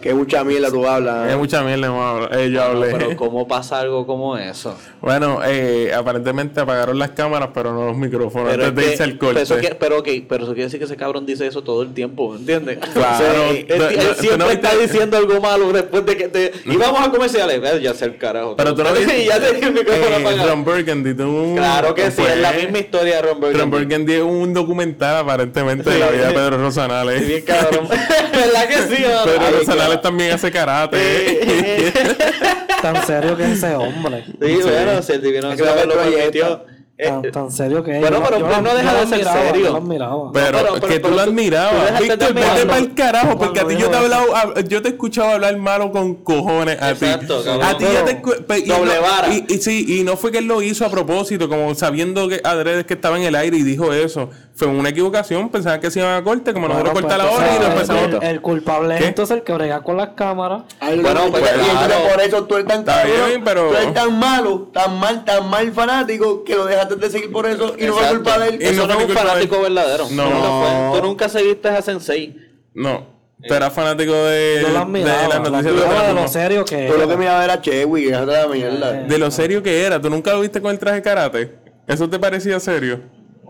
Que mucha mierda tú hablas. Es ¿eh? mucha mierda, eh, yo hablé. Pero ¿cómo pasa algo como eso? Bueno, eh, aparentemente apagaron las cámaras, pero no los micrófonos. Pero, antes es de irse al pero corte. eso pero ok, pero eso quiere decir que ese cabrón dice eso todo el tiempo, ¿entiendes? Claro. <laughs> O sea, él, él No, no, tú siempre no está diciendo algo malo después de que te... Y vamos a comerciales, Ve, ya sé el carajo. Pero tú no viste. y <laughs> ya te el micrófono eh, apagado. Ron Burgundy tuvo un. Claro que sí, es la misma historia de Ron Burgundy. Ron Burgundy es un documental aparentemente de la vida de Pedro Rosanales. Sí, bien cabrón. <laughs> ¿Verdad que sí? Pedro Ay, Rosanales también hace karate. <laughs> Tan serio que es ese hombre. Sí, bueno, si el divino Es que lo permitió. Eh, Tan, tan serio que es. Bueno, Yo- pero yo no yo deja de ser admiraba, serio. yo. Pero, pero- pero- que tú lo admirabas. Víctor, vete para el carajo, porque a ti yo te he hablado, hab- yo te he escuchado hablar malo con cojones a Exacto, ti. cabrón. A ti ya te y Doble no- vara. Y, y sí, y no fue que él lo hizo a propósito, como sabiendo que adredes que estaba en el aire y dijo eso. Fue una equivocación, pensaban que se iban a corte, como nosotros Bueno, corta la pues, hora y nos empezamos. el, el culpable es entonces el que brega con las cámaras. Ay, Bueno, no, pues, claro. por eso tú eres tan Está cabrón, bien, pero- tú eres tan malo, tan mal, tan mal fanático que lo dejaste de seguir por eso y no fue Exacto. culpa de él. Y Eso no no fue es un de fanático verdadero. No. Tú nunca, fue- tú nunca seguiste a Sensei. No, tú eras fanático de, Yo lo de las lo noticias de admiraba de lo serio que Tú lo que era. miraba era Chewy, que déjate la mierda. De lo serio que era. ¿Tú nunca lo viste con el traje de karate? ¿Eso te parecía serio?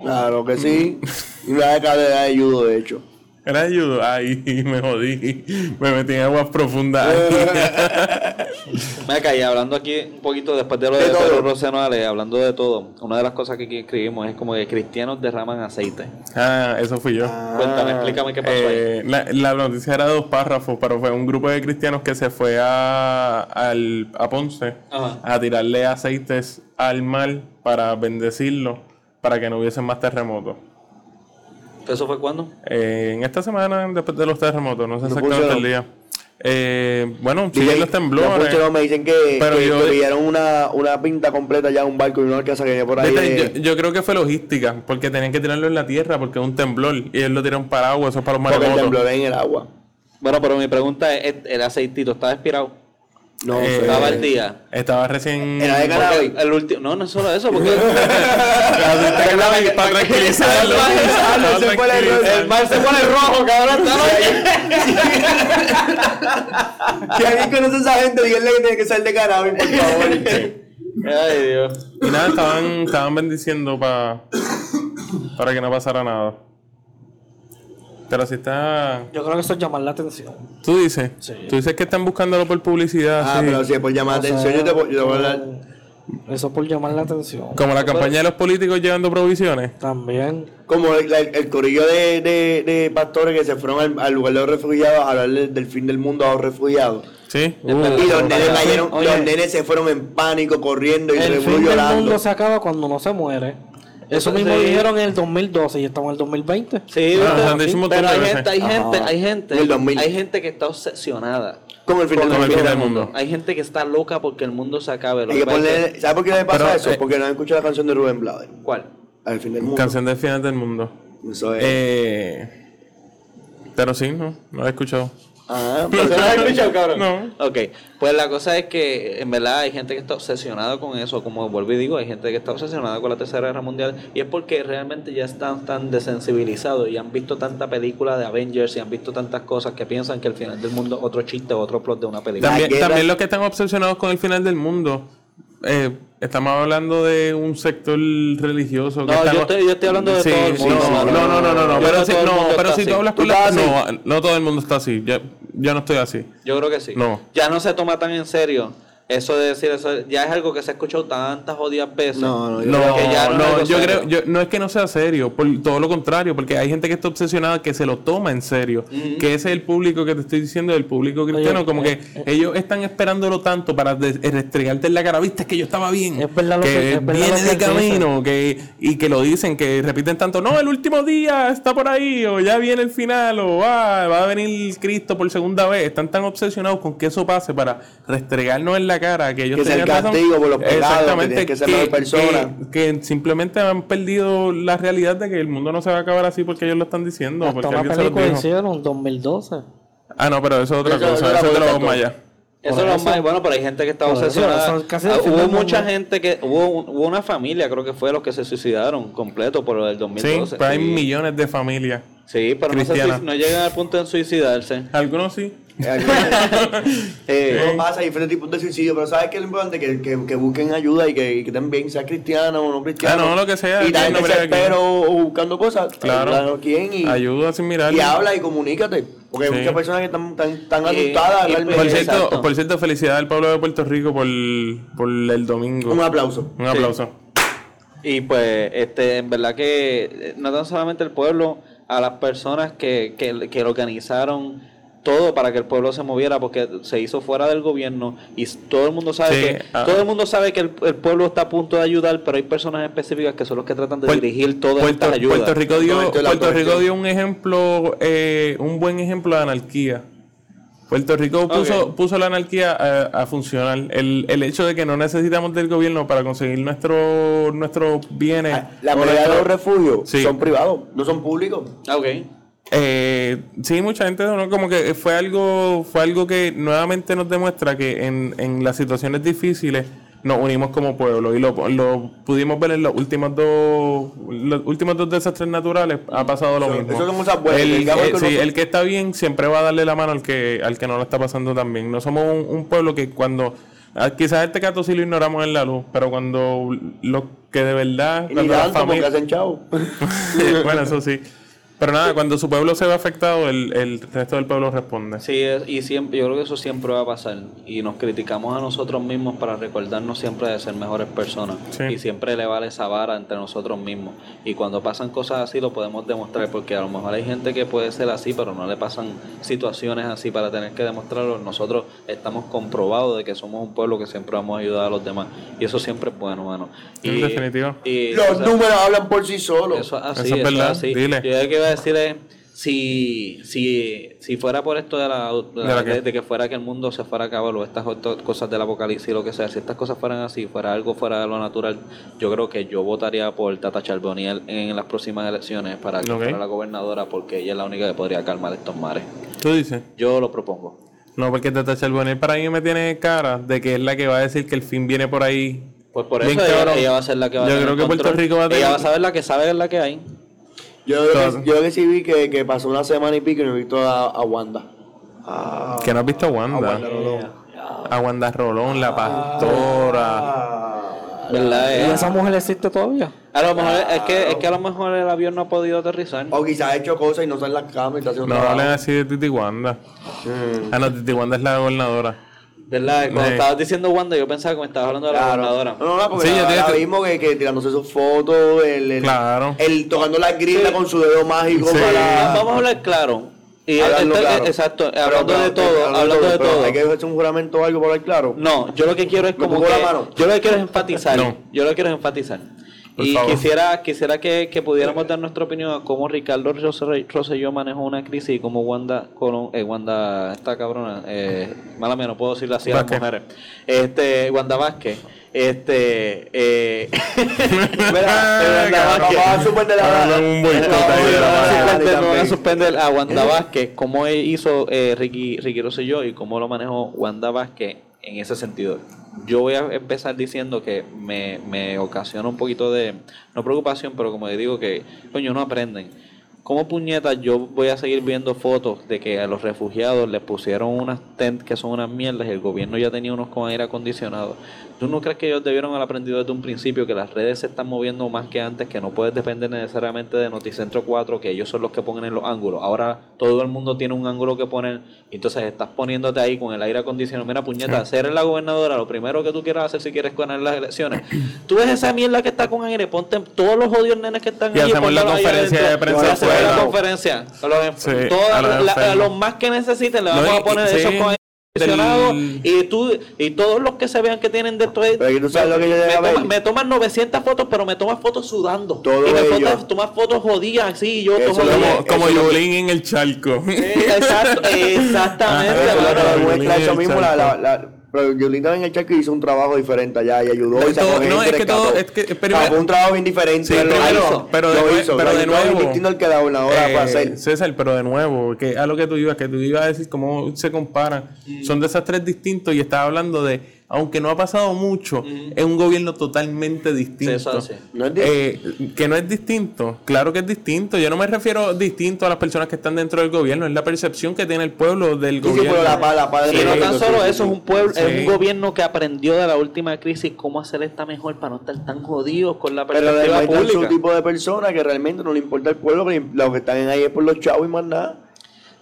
Claro que sí. Y una de cadera de judo, de hecho. Era ayudo. Ay, <laughs> me jodí. Me metí en aguas profundas. <laughs> Me caí hablando aquí un poquito después de lo de, De todo. Pedro Rosanales, hablando de todo. Una de las cosas que aquí escribimos es como que cristianos derraman aceite. ah, eso fui yo. Cuéntame, explícame qué pasó ahí. Eh, la, la noticia era de dos párrafos, pero fue un grupo de cristianos que se fue a, al, a Ponce Ajá. a tirarle aceites al mar para bendecirlo, para que no hubiesen más terremotos. ¿Eso fue cuándo? Eh, en esta semana, después de los terremotos, no sé No exactamente el día. Eh, bueno, siguen los no temblores. pusieron, me dicen que, Pero que, yo- que vieron una, una pinta completa ya un barco y una casa que había por ahí. De- yo, yo creo que fue logística, porque tenían que tirarlo en la tierra, porque es un temblor, y ellos lo tiraron para agua, eso es para los porque el maremotos. temblor en el agua. Bueno, pero mi pregunta es, ¿el aceitito estaba expirado? No Eh. ¿Estaba al día? Estaba recién... Era de cannabis. el último... No, no es solo eso, porque... <laughs> <laughs> Para tranquilizarlo. El. El mar se pone rojo, cabrón. Si <laughs> alguien conoce a esa gente, díganle que tiene que ser de cannabis, por favor. Ay, Dios. Y nada, estaban, estaban bendiciendo pa- para que no pasara nada. Pero si está... Yo creo que eso es llamar la atención. Tú dices, Sí. tú dices que están buscándolo por publicidad, Ah, sí. pero si es por llamar sea, atención, yo te, puedo- yo te voy a hablar. Eso por llamar la atención. Como la campaña de los políticos llevando provisiones. También. Como el, el- el corillo de, de, de pastores que se fueron al, al lugar de los refugiados a hablar del, fin del mundo a los refugiados. ¿Sí? y los nenes, cayeron- Oye. los nenes se fueron en pánico, corriendo y El se fin del llorando. mundo se acaba cuando no se muere. Eso Eso mismo sí. dijeron en el 2012 y estamos en el 2020. Sí, Ah, pero hay gente, hay gente, hay gente, En el 2000. hay gente que está obsesionada. Como el fin del mundo. fin del mundo. Hay gente que está loca porque el mundo se acabe. Lo que ponerle- ¿Sabes por qué le pasa Pero, eso? eh, Porque no han escuchado la canción de Rubén Blades. ¿Cuál? Al fin del mundo. Canción del final del mundo. Eso es. Eh, pero sí, no, no la he escuchado. Ah, <laughs> ¿No pues, lo has escuchado, cabrón? No. Ok, pues la cosa es que en verdad hay gente que está obsesionada con eso, como vuelvo y digo, hay gente que está obsesionada con la Tercera Guerra Mundial y es porque realmente ya están tan desensibilizados y han visto tanta película de Avengers y han visto tantas cosas que piensan que el final del mundo es otro chiste o otro plot de una película. También los que están obsesionados con el final del mundo. Eh, estamos hablando de un sector religioso. que No, está- yo estoy- yo estoy hablando de Sí, todo el sí, mundo. No, no, no, no, no, Pero si, no, pero si tú hablas ¿Tú con la. No, no todo el mundo está así. Yo, yo no estoy así. Yo creo que sí. No. Ya no se toma tan en serio eso de decir eso. Ya es algo que se ha escuchado tantas jodidas veces. No, no, yo No, creo que ya no es no, yo creo, yo, no es que no sea serio, por todo lo contrario, porque hay gente que está obsesionada que se lo toma en serio, que ese es el público que te estoy diciendo, el público cristiano, Oye, como eh, que ellos están esperándolo tanto para eh, restregarte en la cara, viste es que yo estaba bien, Es verdad lo que, que- es verdad viene lo que de camino, que y que lo dicen, que repiten tanto, no, el último día está por ahí, o ya viene el final, o ah, va a venir Cristo por segunda vez, están tan obsesionados con que eso pase para restregarnos en la la cara que ellos Que es el tenían razón. castigo por los pecados, que Exactamente, que ser mejor persona. que- que simplemente han perdido la realidad de que el mundo no se va a acabar así porque ellos lo están diciendo. Hasta porque una alguien se los película hicieron 2012. Ah, no, pero eso es otra Eso- cosa. eso es de los mayas. Eso es lo más bueno, pero hay gente que está obsesionada. Ah, hubo mucha gente que hubo, hubo una familia, creo que fue los que se suicidaron completo por lo del Sí, 2012. pero hay sí. millones de familias. Sí, pero no, se no llegan al punto de suicidarse. Algunos sí. <laughs> Eh, No pasa, diferentes tipos de suicidio, pero ¿sabes qué es lo importante? Que, que, que busquen ayuda y que, y que también sea cristiano o no cristiano. Ah, no, lo que sea, Y también no desespero o buscando cosas. Claro. quién y, Ayuda sin mirar. y habla y comunícate. Porque hay Sí. muchas personas que están tan, tan Y- asustadas. Por cierto, por cierto, felicidades al pueblo de Puerto Rico por, por el domingo. Un aplauso. Un aplauso. Y pues, este, en verdad que eh, no tan solamente el pueblo, a las personas que, que, que lo organizaron todo para que el pueblo se moviera porque se hizo fuera del gobierno y todo el mundo sabe Sí, que ah. todo el mundo sabe que el, el pueblo está a punto de ayudar pero hay personas específicas que son los que tratan de dirigir todas Puerto, estas ayudas Puerto Rico dio, Puerto Rico dio un ejemplo, eh, un buen ejemplo de anarquía. Puerto Rico puso, puso la anarquía a, a funcionar. El, el hecho de que no necesitamos del gobierno para conseguir nuestro, nuestros bienes. Ah, La mayoría de los refugios Sí. son privados, no son públicos. Ah, ok Eh, sí, mucha gente ¿no? como que fue algo, fue algo que nuevamente nos demuestra que en, en las situaciones difíciles nos unimos como pueblo y lo, lo pudimos ver en los últimos dos los últimos dos desastres naturales ha pasado lo mismo. eso son cosas buenas, El, que sí, nosotros- el que está bien siempre va a darle la mano al que al que no lo está pasando tan bien. No somos un, un pueblo que cuando ah, Quizás este caso sí lo ignoramos en la luz, pero cuando lo que de verdad, cuando la familia, hacen <laughs> bueno, eso sí. Pero nada, cuando su pueblo se ve afectado, el, el resto del pueblo responde. Sí, es- y siempre, yo creo que eso siempre va a pasar. Y nos criticamos a nosotros mismos para recordarnos siempre de ser mejores personas. Sí. Y siempre elevar esa vara entre nosotros mismos. Y cuando pasan cosas así lo podemos demostrar, porque a lo mejor hay gente que puede ser así, pero no le pasan situaciones así para tener que demostrarlo. Nosotros estamos comprobados de que somos un pueblo que siempre vamos a ayudar a los demás. Y eso siempre es bueno, mano. Y, En definitivo. y- Los o sea, números hablan por sí solos. eso es así, Eso es eso es verdad, así. dile. Yo iba a decir es, si, si, si fuera por esto de, la, de, ¿De la qué? de- de que fuera que el mundo se fuera a acabar o estas cosas del apocalipsis, lo que sea, si estas cosas fueran así, fuera algo fuera de lo natural, yo creo que yo votaría por Tata Charboniel en las próximas elecciones para que Ok. fuera la gobernadora porque ella es la única que podría calmar estos mares. ¿Tú dices? Yo lo propongo. No, porque Tata Charbonnier para mí me tiene cara de que es la que va a decir que el fin viene por ahí. Pues por eso ella, va a ser la que va a Yo creo que Puerto. Rico va a tener- Ella va a saber la que sabe es la que hay. Yo creo, que, yo creo que sí vi que, que pasó una semana y pico y no he visto a, a Wanda. Ah, Que no has visto a a Wanda. Wanda Rolón. A Wanda Rolón, la pastora. Ah, ¿Verdad? ¿Y esa mujer existe todavía? A lo mejor es que, es que a lo mejor el avión no ha podido aterrizar. O quizás ha hecho cosas y no está en las cámaras y está haciendo No hablen así de Titi Wanda. Mm. Ah, no, Titi Wanda es la gobernadora. ¿Verdad? Cuando Sí. estabas diciendo Wanda, yo pensaba que me estabas hablando de la Claro. gobernadora. No, no, no, porque Sí, yo ahora te- mismo que, que tirándose sus fotos, el, el, Claro. el tocando la grilla Sí. con su dedo mágico Sí. para... Ah, Vamos a hablar claro. Y este- claro. Exacto, Pero, hablando pero, de todo, pero, hablando de todo. Hay que hacer un juramento o algo por ahí claro. No, yo lo que quiero es ¿Me como que, la mano? yo lo que quiero es enfatizar. No. Yo lo que quiero es enfatizar. Por y favor. quisiera quisiera que, que pudiéramos dar nuestra opinión a cómo Ricardo Rosselló manejó una crisis y cómo Wanda Colón, eh, Wanda esta cabrona, eh, mala mía, no puedo decirle así a las mujeres. Este, Wanda Vázquez, este, eh, <laughs> eh, a suspender a suspender Wanda Vázquez, cómo hizo eh, Ricky, Ricky Rosselló y cómo lo manejó Wanda Vázquez en ese sentido. Yo voy a empezar diciendo que me, me ocasiona un poquito de, no preocupación, pero como digo que, coño, no aprenden. ¿Cómo puñetas yo voy a seguir viendo fotos de que a los refugiados les pusieron unas tent que son unas mierdas y el gobierno ya tenía unos con aire acondicionado? ¿Tú no crees que ellos debieron haber aprendido desde un principio que las redes se están moviendo más que antes, que no puedes depender necesariamente de Noticentro 4, que ellos son los que ponen en los ángulos? Ahora todo el mundo tiene un ángulo que poner, entonces estás poniéndote ahí con el aire acondicionado. Mira, puñeta, ser la gobernadora, lo primero que tú quieras hacer si quieres ganar las elecciones. Tú ves esa mierda que está con aire, ponte todos los odios nenes que están Y allí, hacemos la ahí conferencia de prensa hacemos la conferencia. A los, enf- Sí, todas a los la- a enfermos. los más que necesiten le vamos a poner esos con y tú y todos los que se vean que tienen de esto es- Pero que tú sabes me, lo que yo me debe toma- haber. me toman 900 fotos pero me toman fotos sudando Todo y me fotos, tomas fotos jodidas así yo Eso. Como, Yulín en el charco. Eh, exacto exactamente Eso es lo mano. que Claro, demuestra Willy eso mismo, la, la, Charco. la- Pero Yolita en el hizo un trabajo diferente allá y ayudó y todo- no, es que todo- es que- primero- un trabajo bien diferente. Sí, pero de hizo. pero de nuevo, distinto al que la gobernadora Eh, fue a hacer. César, pero de nuevo, que a lo que tú ibas, que tú ibas a decir cómo se comparan. Son desastres distintos y estaba hablando de, aunque no ha pasado mucho, es un gobierno totalmente distinto. sí. No es Eh, que no es distinto, claro que es distinto. Yo no me refiero distinto a las personas que están dentro del gobierno, es la percepción que tiene el pueblo del Sí, sí, gobierno. pero la la paz Y no tan sí, solo sí, eso, sí. es un pueblo, es Sí. un gobierno que aprendió de la última crisis cómo hacer esta mejor para no estar tan jodidos con la Pero perspectiva su pública. tipo de persona que realmente no le importa el pueblo, los que están ahí es por los chavos y más nada.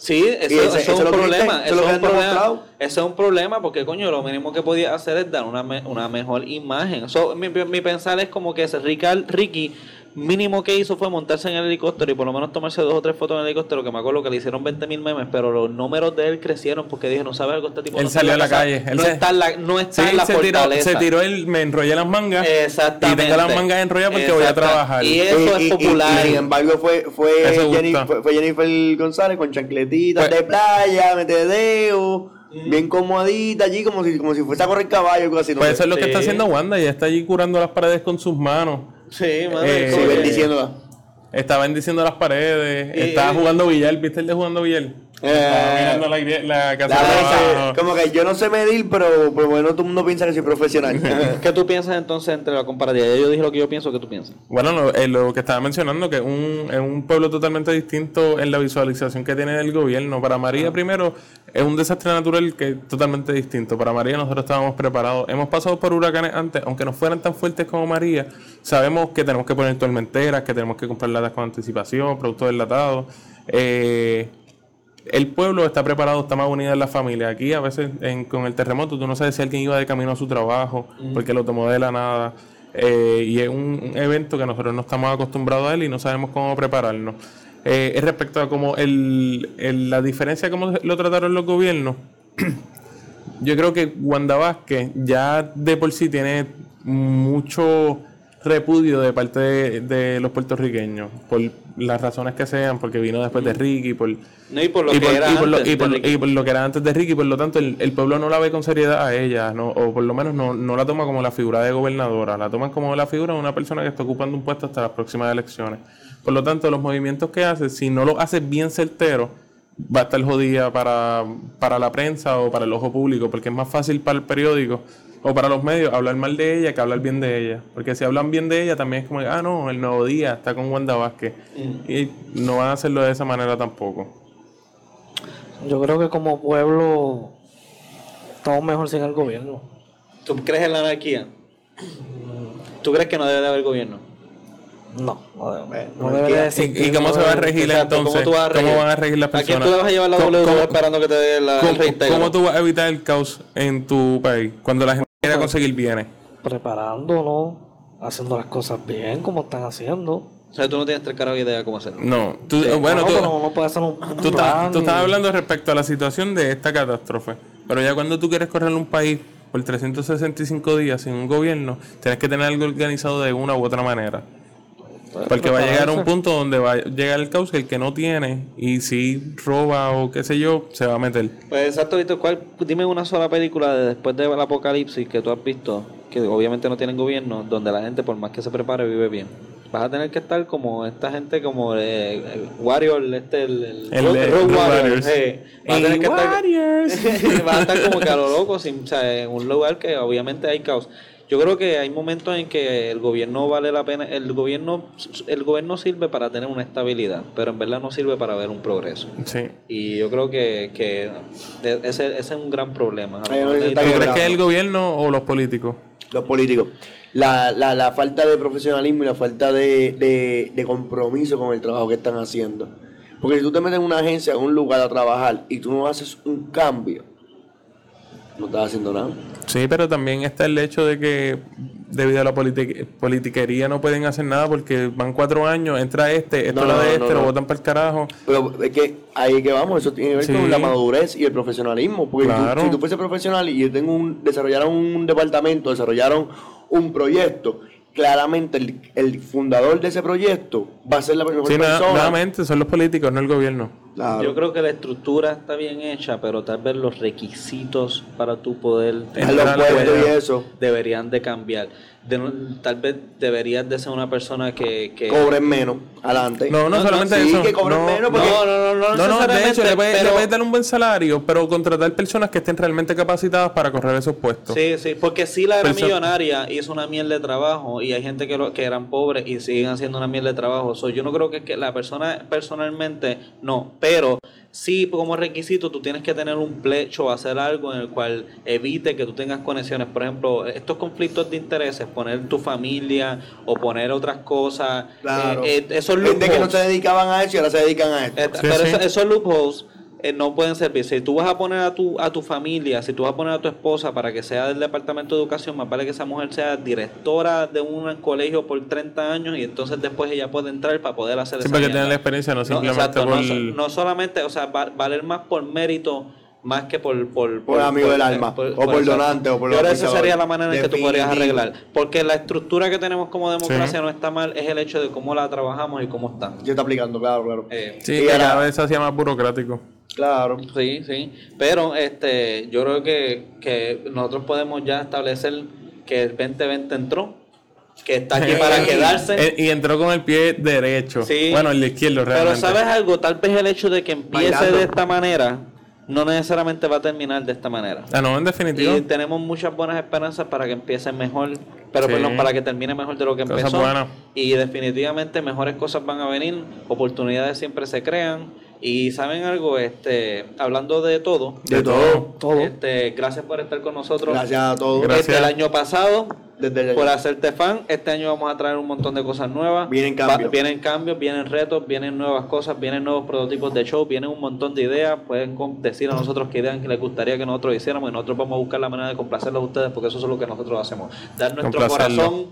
Sí, eso, Y ese- eso eso es es un que problema. eso es es un problema. Eso es un problema porque, coño, lo mínimo que podía hacer es dar una, me- una mejor imagen. So, mi, mi pensar es como que ese Ricky, Ricky mínimo que hizo fue montarse en el helicóptero y por lo menos tomarse dos o tres fotos en el helicóptero, que me acuerdo que le hicieron 20 mil memes, pero los números de él crecieron porque dije, no sabe algo, este tipo Él no está salió a la calle, él no, se- está en la, no está Sí, en la se tiró, se tiró el, me enrollé las mangas Exactamente. y tengo las mangas enrolladas porque voy a trabajar. Y eso Y- es y- y- popular. Y, sin embargo, fue, fue, gusta. fue, fue Jennifer González con chancletitas Pues- de playa, metedeo, bien comodita allí, como si, como si fuese a correr caballo o algo así. no Pues sé. eso es lo que Sí. está haciendo Wanda, ella está allí curando las paredes con sus manos. Sí, mano, Eh, Sí, bendiciéndola. Está bendiciendo las paredes, Y- está y- jugando billar, ¿viste el de jugando billar? Eh, mirando la, igre- la casa la de mesa, abajo. como que yo no sé medir, pero, pero bueno, todo el mundo piensa que soy profesional. <laughs> ¿Qué tú piensas entonces entre la comparativa? Yo dije lo que yo pienso, ¿qué tú piensas? Bueno, lo, eh, lo que estaba mencionando, que es un, es un pueblo totalmente distinto en la visualización que tiene del gobierno. Para María, primero, es un desastre natural que es totalmente distinto. Para María, nosotros estábamos preparados. Hemos pasado por huracanes antes, aunque no fueran tan fuertes como María. Sabemos que tenemos que poner tormenteras, que tenemos que comprar latas con anticipación, productos enlatados. Eh, el pueblo está preparado, está más unido en la familia. Aquí a veces en- con el terremoto tú no sabes si alguien iba de camino a su trabajo porque lo tomó de la nada. Eh, y es un, un evento que nosotros no estamos acostumbrados a él y no sabemos cómo prepararnos. Eh, es respecto a cómo el, el- la diferencia cómo lo trataron los gobiernos. <clears throat> Yo creo que Wanda Vázquez ya de por sí tiene mucho repudio de parte de, de los puertorriqueños, por las razones que sean, porque vino después de Ricky, por, No, y por lo y que por, era y por lo, antes y por- de Ricky. y por lo que era antes de Ricky, por lo tanto el, el pueblo no la ve con seriedad a ella, ¿no? o por lo menos no, no la toma como la figura de gobernadora, la toman como la figura de una persona que está ocupando un puesto hasta las próximas elecciones. Por lo tanto, los movimientos que hace, si no lo hace bien certero, va a estar jodida para, para la prensa o para el ojo público, porque es más fácil para el periódico o para los medios hablar mal de ella que hablar bien de ella. Porque si hablan bien de ella, también es como, ah, no, el nuevo día está con Wanda Vázquez. Y no van a hacerlo de esa manera tampoco. Yo creo que como pueblo estamos mejor sin el gobierno. ¿Tú crees en la anarquía? ¿Tú crees que no debe de haber gobierno? No, no, debe- no existir, ¿Y, y cómo se va a regir Exacto, entonces? ¿Cómo, tú vas a regir? van a regir las ¿A quién personas? tú le vas a llevar la ¿Cómo- W cómo- esperando que te dé la, ¿Cómo, cómo tú vas a evitar el caos en tu país cuando la gente quiera conseguir bienes? Preparándonos, haciendo las cosas bien como están haciendo. O sea, tú no tienes tres caras de idea cómo hacerlo. No, tú, bueno, no, tú, pero uno puede hacer un, un tú, estás, tú estás hablando respecto a la situación de esta catástrofe. Pero ya cuando tú quieres correr un país por 365 días sin un gobierno, tienes que tener algo organizado de una u otra manera. Porque va a llegar a un punto donde va a llegar el caos que el que no tiene y si roba o qué sé yo, se va a meter. Pues exacto, Víctor, ¿cuál, dime una sola película de después del apocalipsis que tú has visto, que obviamente no tienen gobierno, donde la gente por más que se prepare vive bien. Vas a tener que estar como esta gente como eh, el Warrior, este, el, el, Road Road Warrior, Warriors. sí. Vas a tener que estar, Warriors. <laughs> vas a estar como que a lo loco, sin, o sea, en un lugar que obviamente hay caos. Yo creo que hay momentos en que el gobierno vale la pena, el gobierno, el gobierno sirve para tener una estabilidad, pero en verdad no sirve para ver un progreso. Sí. Y yo creo que, que de- ese, ese es un gran problema. ¿Tú crees que es el gobierno o los políticos? los políticos. La, la, la falta de profesionalismo y la falta de, de, de compromiso con el trabajo que están haciendo. Porque si tú te metes en una agencia, en un lugar a trabajar y tú no haces un cambio, no estás haciendo nada. Sí, pero también está el hecho de que debido a la politi- politiquería no pueden hacer nada porque van cuatro años, entra este, esto No, no, de no, este, no, lo no. botan para el carajo. Pero es que ahí que vamos, eso tiene que ver Sí. con la madurez y el profesionalismo. Porque tú- Claro. si tú fueses profesional y yo tengo un, desarrollaron un departamento, desarrollaron un proyecto, claramente el, el fundador de ese proyecto va a ser la mejor Sí, persona. nuevamente son los políticos, no el gobierno. Claro. Yo creo que la estructura está bien hecha, pero tal vez los requisitos para tu poder puestos y eso. deberían de cambiar. De no- tal vez deberías de ser una persona que... que Cobren menos. Adelante. No, no, No, no, solamente sí, eso. que cobren no, menos, no, porque- No, no, no, no, No, no, de hecho, le puedes, le pero- puedes dar un buen salario, pero contratar personas que estén realmente capacitadas para correr esos puestos. Sí, sí, porque sí la era Perso- millonaria, hizo una mierda de trabajo y hay gente que, lo, que eran pobres y siguen haciendo una mierda de trabajo. So, yo no creo que, que la persona personalmente, no, pero sí como requisito tú tienes que tener un plecho, hacer algo en el cual evite que tú tengas conexiones. Por ejemplo, estos conflictos de intereses, poner tu familia o poner otras cosas, Claro. eh, eh, esos Gente que no loopholes. se dedicaban a eso y ahora se dedican a esto. Eh, Sí, pero sí. eso- esos loopholes eh, no pueden servir. Si tú vas a poner a tu, a tu familia, si tú vas a poner a tu esposa para que sea del departamento de educación, más vale que esa mujer sea directora de un colegio por 30 años y entonces después ella puede entrar para poder hacer esa porque mierda. tienen la experiencia, no No, simplemente exacto, por... no, no solamente, o sea, va- valer más por mérito más que por por, Por amigo del alma, o por donante, o por Yo creo que esa sería la manera en que tú podrías arreglar porque la estructura que tenemos como democracia Sí. no está mal es el hecho de cómo la trabajamos y cómo está Yo está aplicando, claro, claro. Eh, Sí, Y que cada vez se hacía más burocrático. Claro. Sí, sí. Pero este, yo creo que, que nosotros podemos ya establecer que el 2020 entró, que está aquí para quedarse. Eh, y entró con el pie derecho. Sí. Bueno, el izquierdo Pero realmente. sabes algo, tal vez el hecho de que empiece Bailando. de esta manera no necesariamente va a terminar de esta manera. Ah, no, en definitivo. Y tenemos muchas buenas esperanzas para que empiece mejor, pero Sí. perdón, para que termine mejor de lo que Cosas empezó. buenas. Y definitivamente mejores cosas van a venir, oportunidades siempre se crean. Y saben algo, este, hablando de todo, De todo. Todo. este, gracias por estar con nosotros. Gracias a todos. Gracias. Este, el año pasado, Desde el- por hacerte fan, este año vamos a traer un montón de cosas nuevas. Vienen cambios. Va- vienen cambios, vienen retos, vienen nuevas cosas, vienen nuevos prototipos de show, vienen un montón de ideas. Pueden decir a nosotros qué ideas que les gustaría que nosotros hiciéramos y nosotros vamos a buscar la manera de complacerlos a ustedes porque eso es lo que nosotros hacemos. Dar nuestro corazón,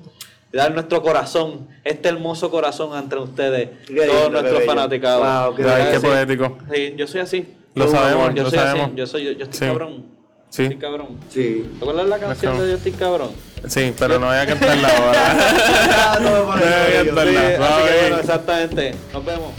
dar nuestro corazón, este hermoso corazón entre ustedes, Qué todos nuestros fanaticados. Wow, qué poético. Sí, yo soy así. Lo sabemos, yo lo soy sabemos. así. Yo soy, yo, yo estoy Sí. cabrón. Sí. Estoy cabrón. Sí. ¿Te acuerdas la canción de Yo estoy cabrón? Sí, pero no voy a cantarla ahora. <laughs> Ah, todo por Voy a cantarla. Sí, así que Bye. bueno, exactamente. Nos vemos.